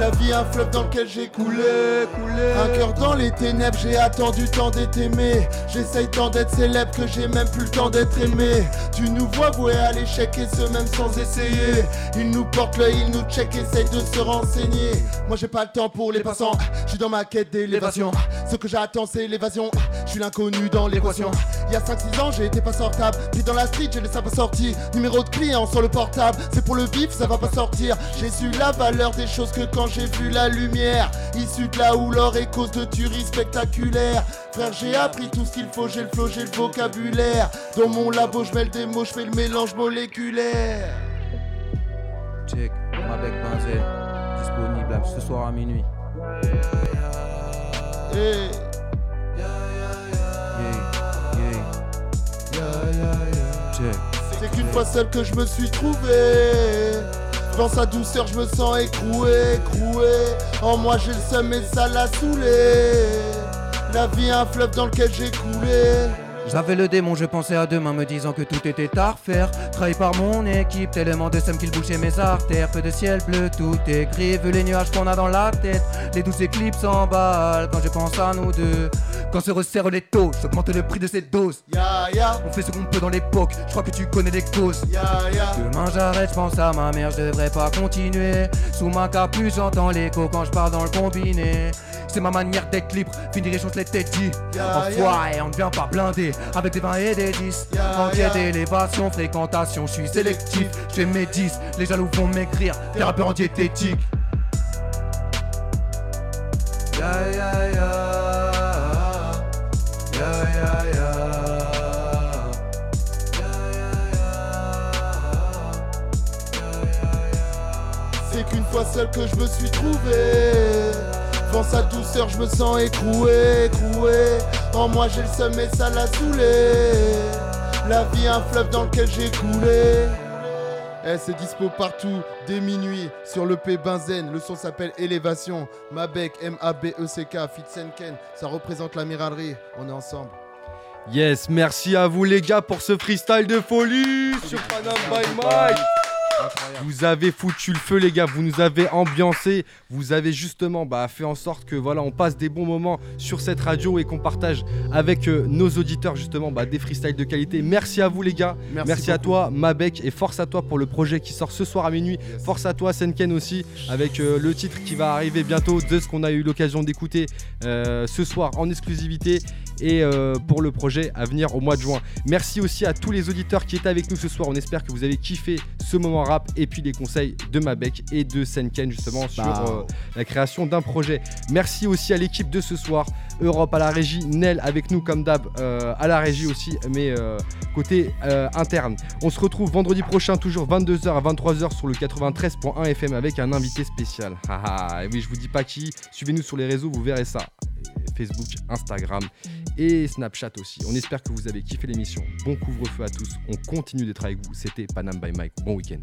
La vie, un fleuve dans lequel j'ai coulé, coulé. Un cœur dans les ténèbres, j'ai attendu tant d'être aimé. J'essaye tant d'être célèbre que j'ai même plus le temps d'être aimé. Tu nous vois vouer à l'échec et ce même sans essayer. Il nous porte l'œil, il nous check, essaye de se renseigner. Moi j'ai pas le temps pour les passants, je suis dans ma quête d'élévation. Ce que j'attends c'est l'évasion, je suis l'inconnu dans l'équation. Il y a 5-6 ans j'ai été pas sortable, puis dans la street j'ai laissé pas sorti. Numéro de client sur le portable, c'est pour le bif, ça va pas sortir. J'ai su la valeur des choses que quand j'ai vu la lumière, issue de là où l'or est cause de tueries spectaculaires. Frère, j'ai appris tout ce qu'il faut, j'ai le flow, j'ai le vocabulaire. Dans mon labo, je mêle des mots, je fais le mélange moléculaire. Check, avec Benzel, disponible ce soir à minuit. Hey. C'est qu'une fois seul que je me suis trouvé. Dans sa douceur, je me sens écroué, écroué. En moi, j'ai le seum et ça l'a saoulé. La vie, un fleuve dans lequel j'ai coulé. J'avais le démon, je pensais à demain, me disant que tout était à refaire. Trahi par mon équipe, tellement de seum qu'il bouchait mes artères. Peu de ciel bleu, tout est gris, vu les nuages qu'on a dans la tête. Les douces éclipses s'emballent quand je pense à nous deux. Quand se resserrent les taux, j'augmente le prix de cette dose. Ya ya, On fait ce qu'on peut dans l'époque, je crois que tu connais les causes. ya ya. Demain j'arrête, je pense à ma mère, je devrais pas continuer. Sous ma capuche, j'entends l'écho quand je pars dans le combiné. C'est ma manière d'être libre, finir les choses les têtes dit. Ya, Enfoiré, on ne vient pas blindé, avec des 20 et des 10. Ya, En quête ya. d'élévation, fréquentation, je suis sélectif. Je fais mes 10, les jaloux vont m'écrire, des rappeurs en diététique. Ya ya ya. Ya ya ya. C'est qu'une fois seul que je me suis trouvé. Dans sa douceur, je me sens écroué, écroué. En moi, j'ai le seum et ça l'a saoulé. La vie, un fleuve dans lequel j'ai coulé. Eh, c'est dispo partout, dès minuit, sur le P Benzen. Le son s'appelle Élévation. Mabek, M-A-B-E-C-K, Fitzenken. Ça représente l'amiralerie. On est ensemble. Yes, merci à vous les gars pour ce freestyle de folie sur Panam by Mike. Vous avez foutu le feu les gars, vous nous avez ambiancé, vous avez justement bah, fait en sorte que voilà on passe des bons moments sur cette radio et qu'on partage avec euh, nos auditeurs justement bah, des freestyles de qualité. Merci à vous les gars, merci, à toi Mabek et force à toi pour le projet qui sort ce soir à minuit. Force à toi Senken aussi avec euh, le titre qui va arriver bientôt de ce qu'on a eu l'occasion d'écouter euh, ce soir en exclusivité et euh, pour le projet à venir au mois de juin. Merci aussi à tous les auditeurs qui étaient avec nous ce soir. On espère que vous avez kiffé ce moment rap et puis les conseils de Mabek et de Senken justement sur euh, la création d'un projet. Merci aussi à l'équipe de ce soir, Europe à la régie, Nel avec nous comme d'hab euh, à la régie aussi, mais côté interne. On se retrouve vendredi prochain, toujours 22h à 23h sur le 93.1 FM avec un invité spécial. Ah ah, et oui, je vous dis pas qui, suivez-nous sur les réseaux, vous verrez ça. Facebook, Instagram et Snapchat aussi. On espère que vous avez kiffé l'émission. Bon couvre-feu à tous. On continue d'être avec vous. C'était Panam by Mike. Bon week-end.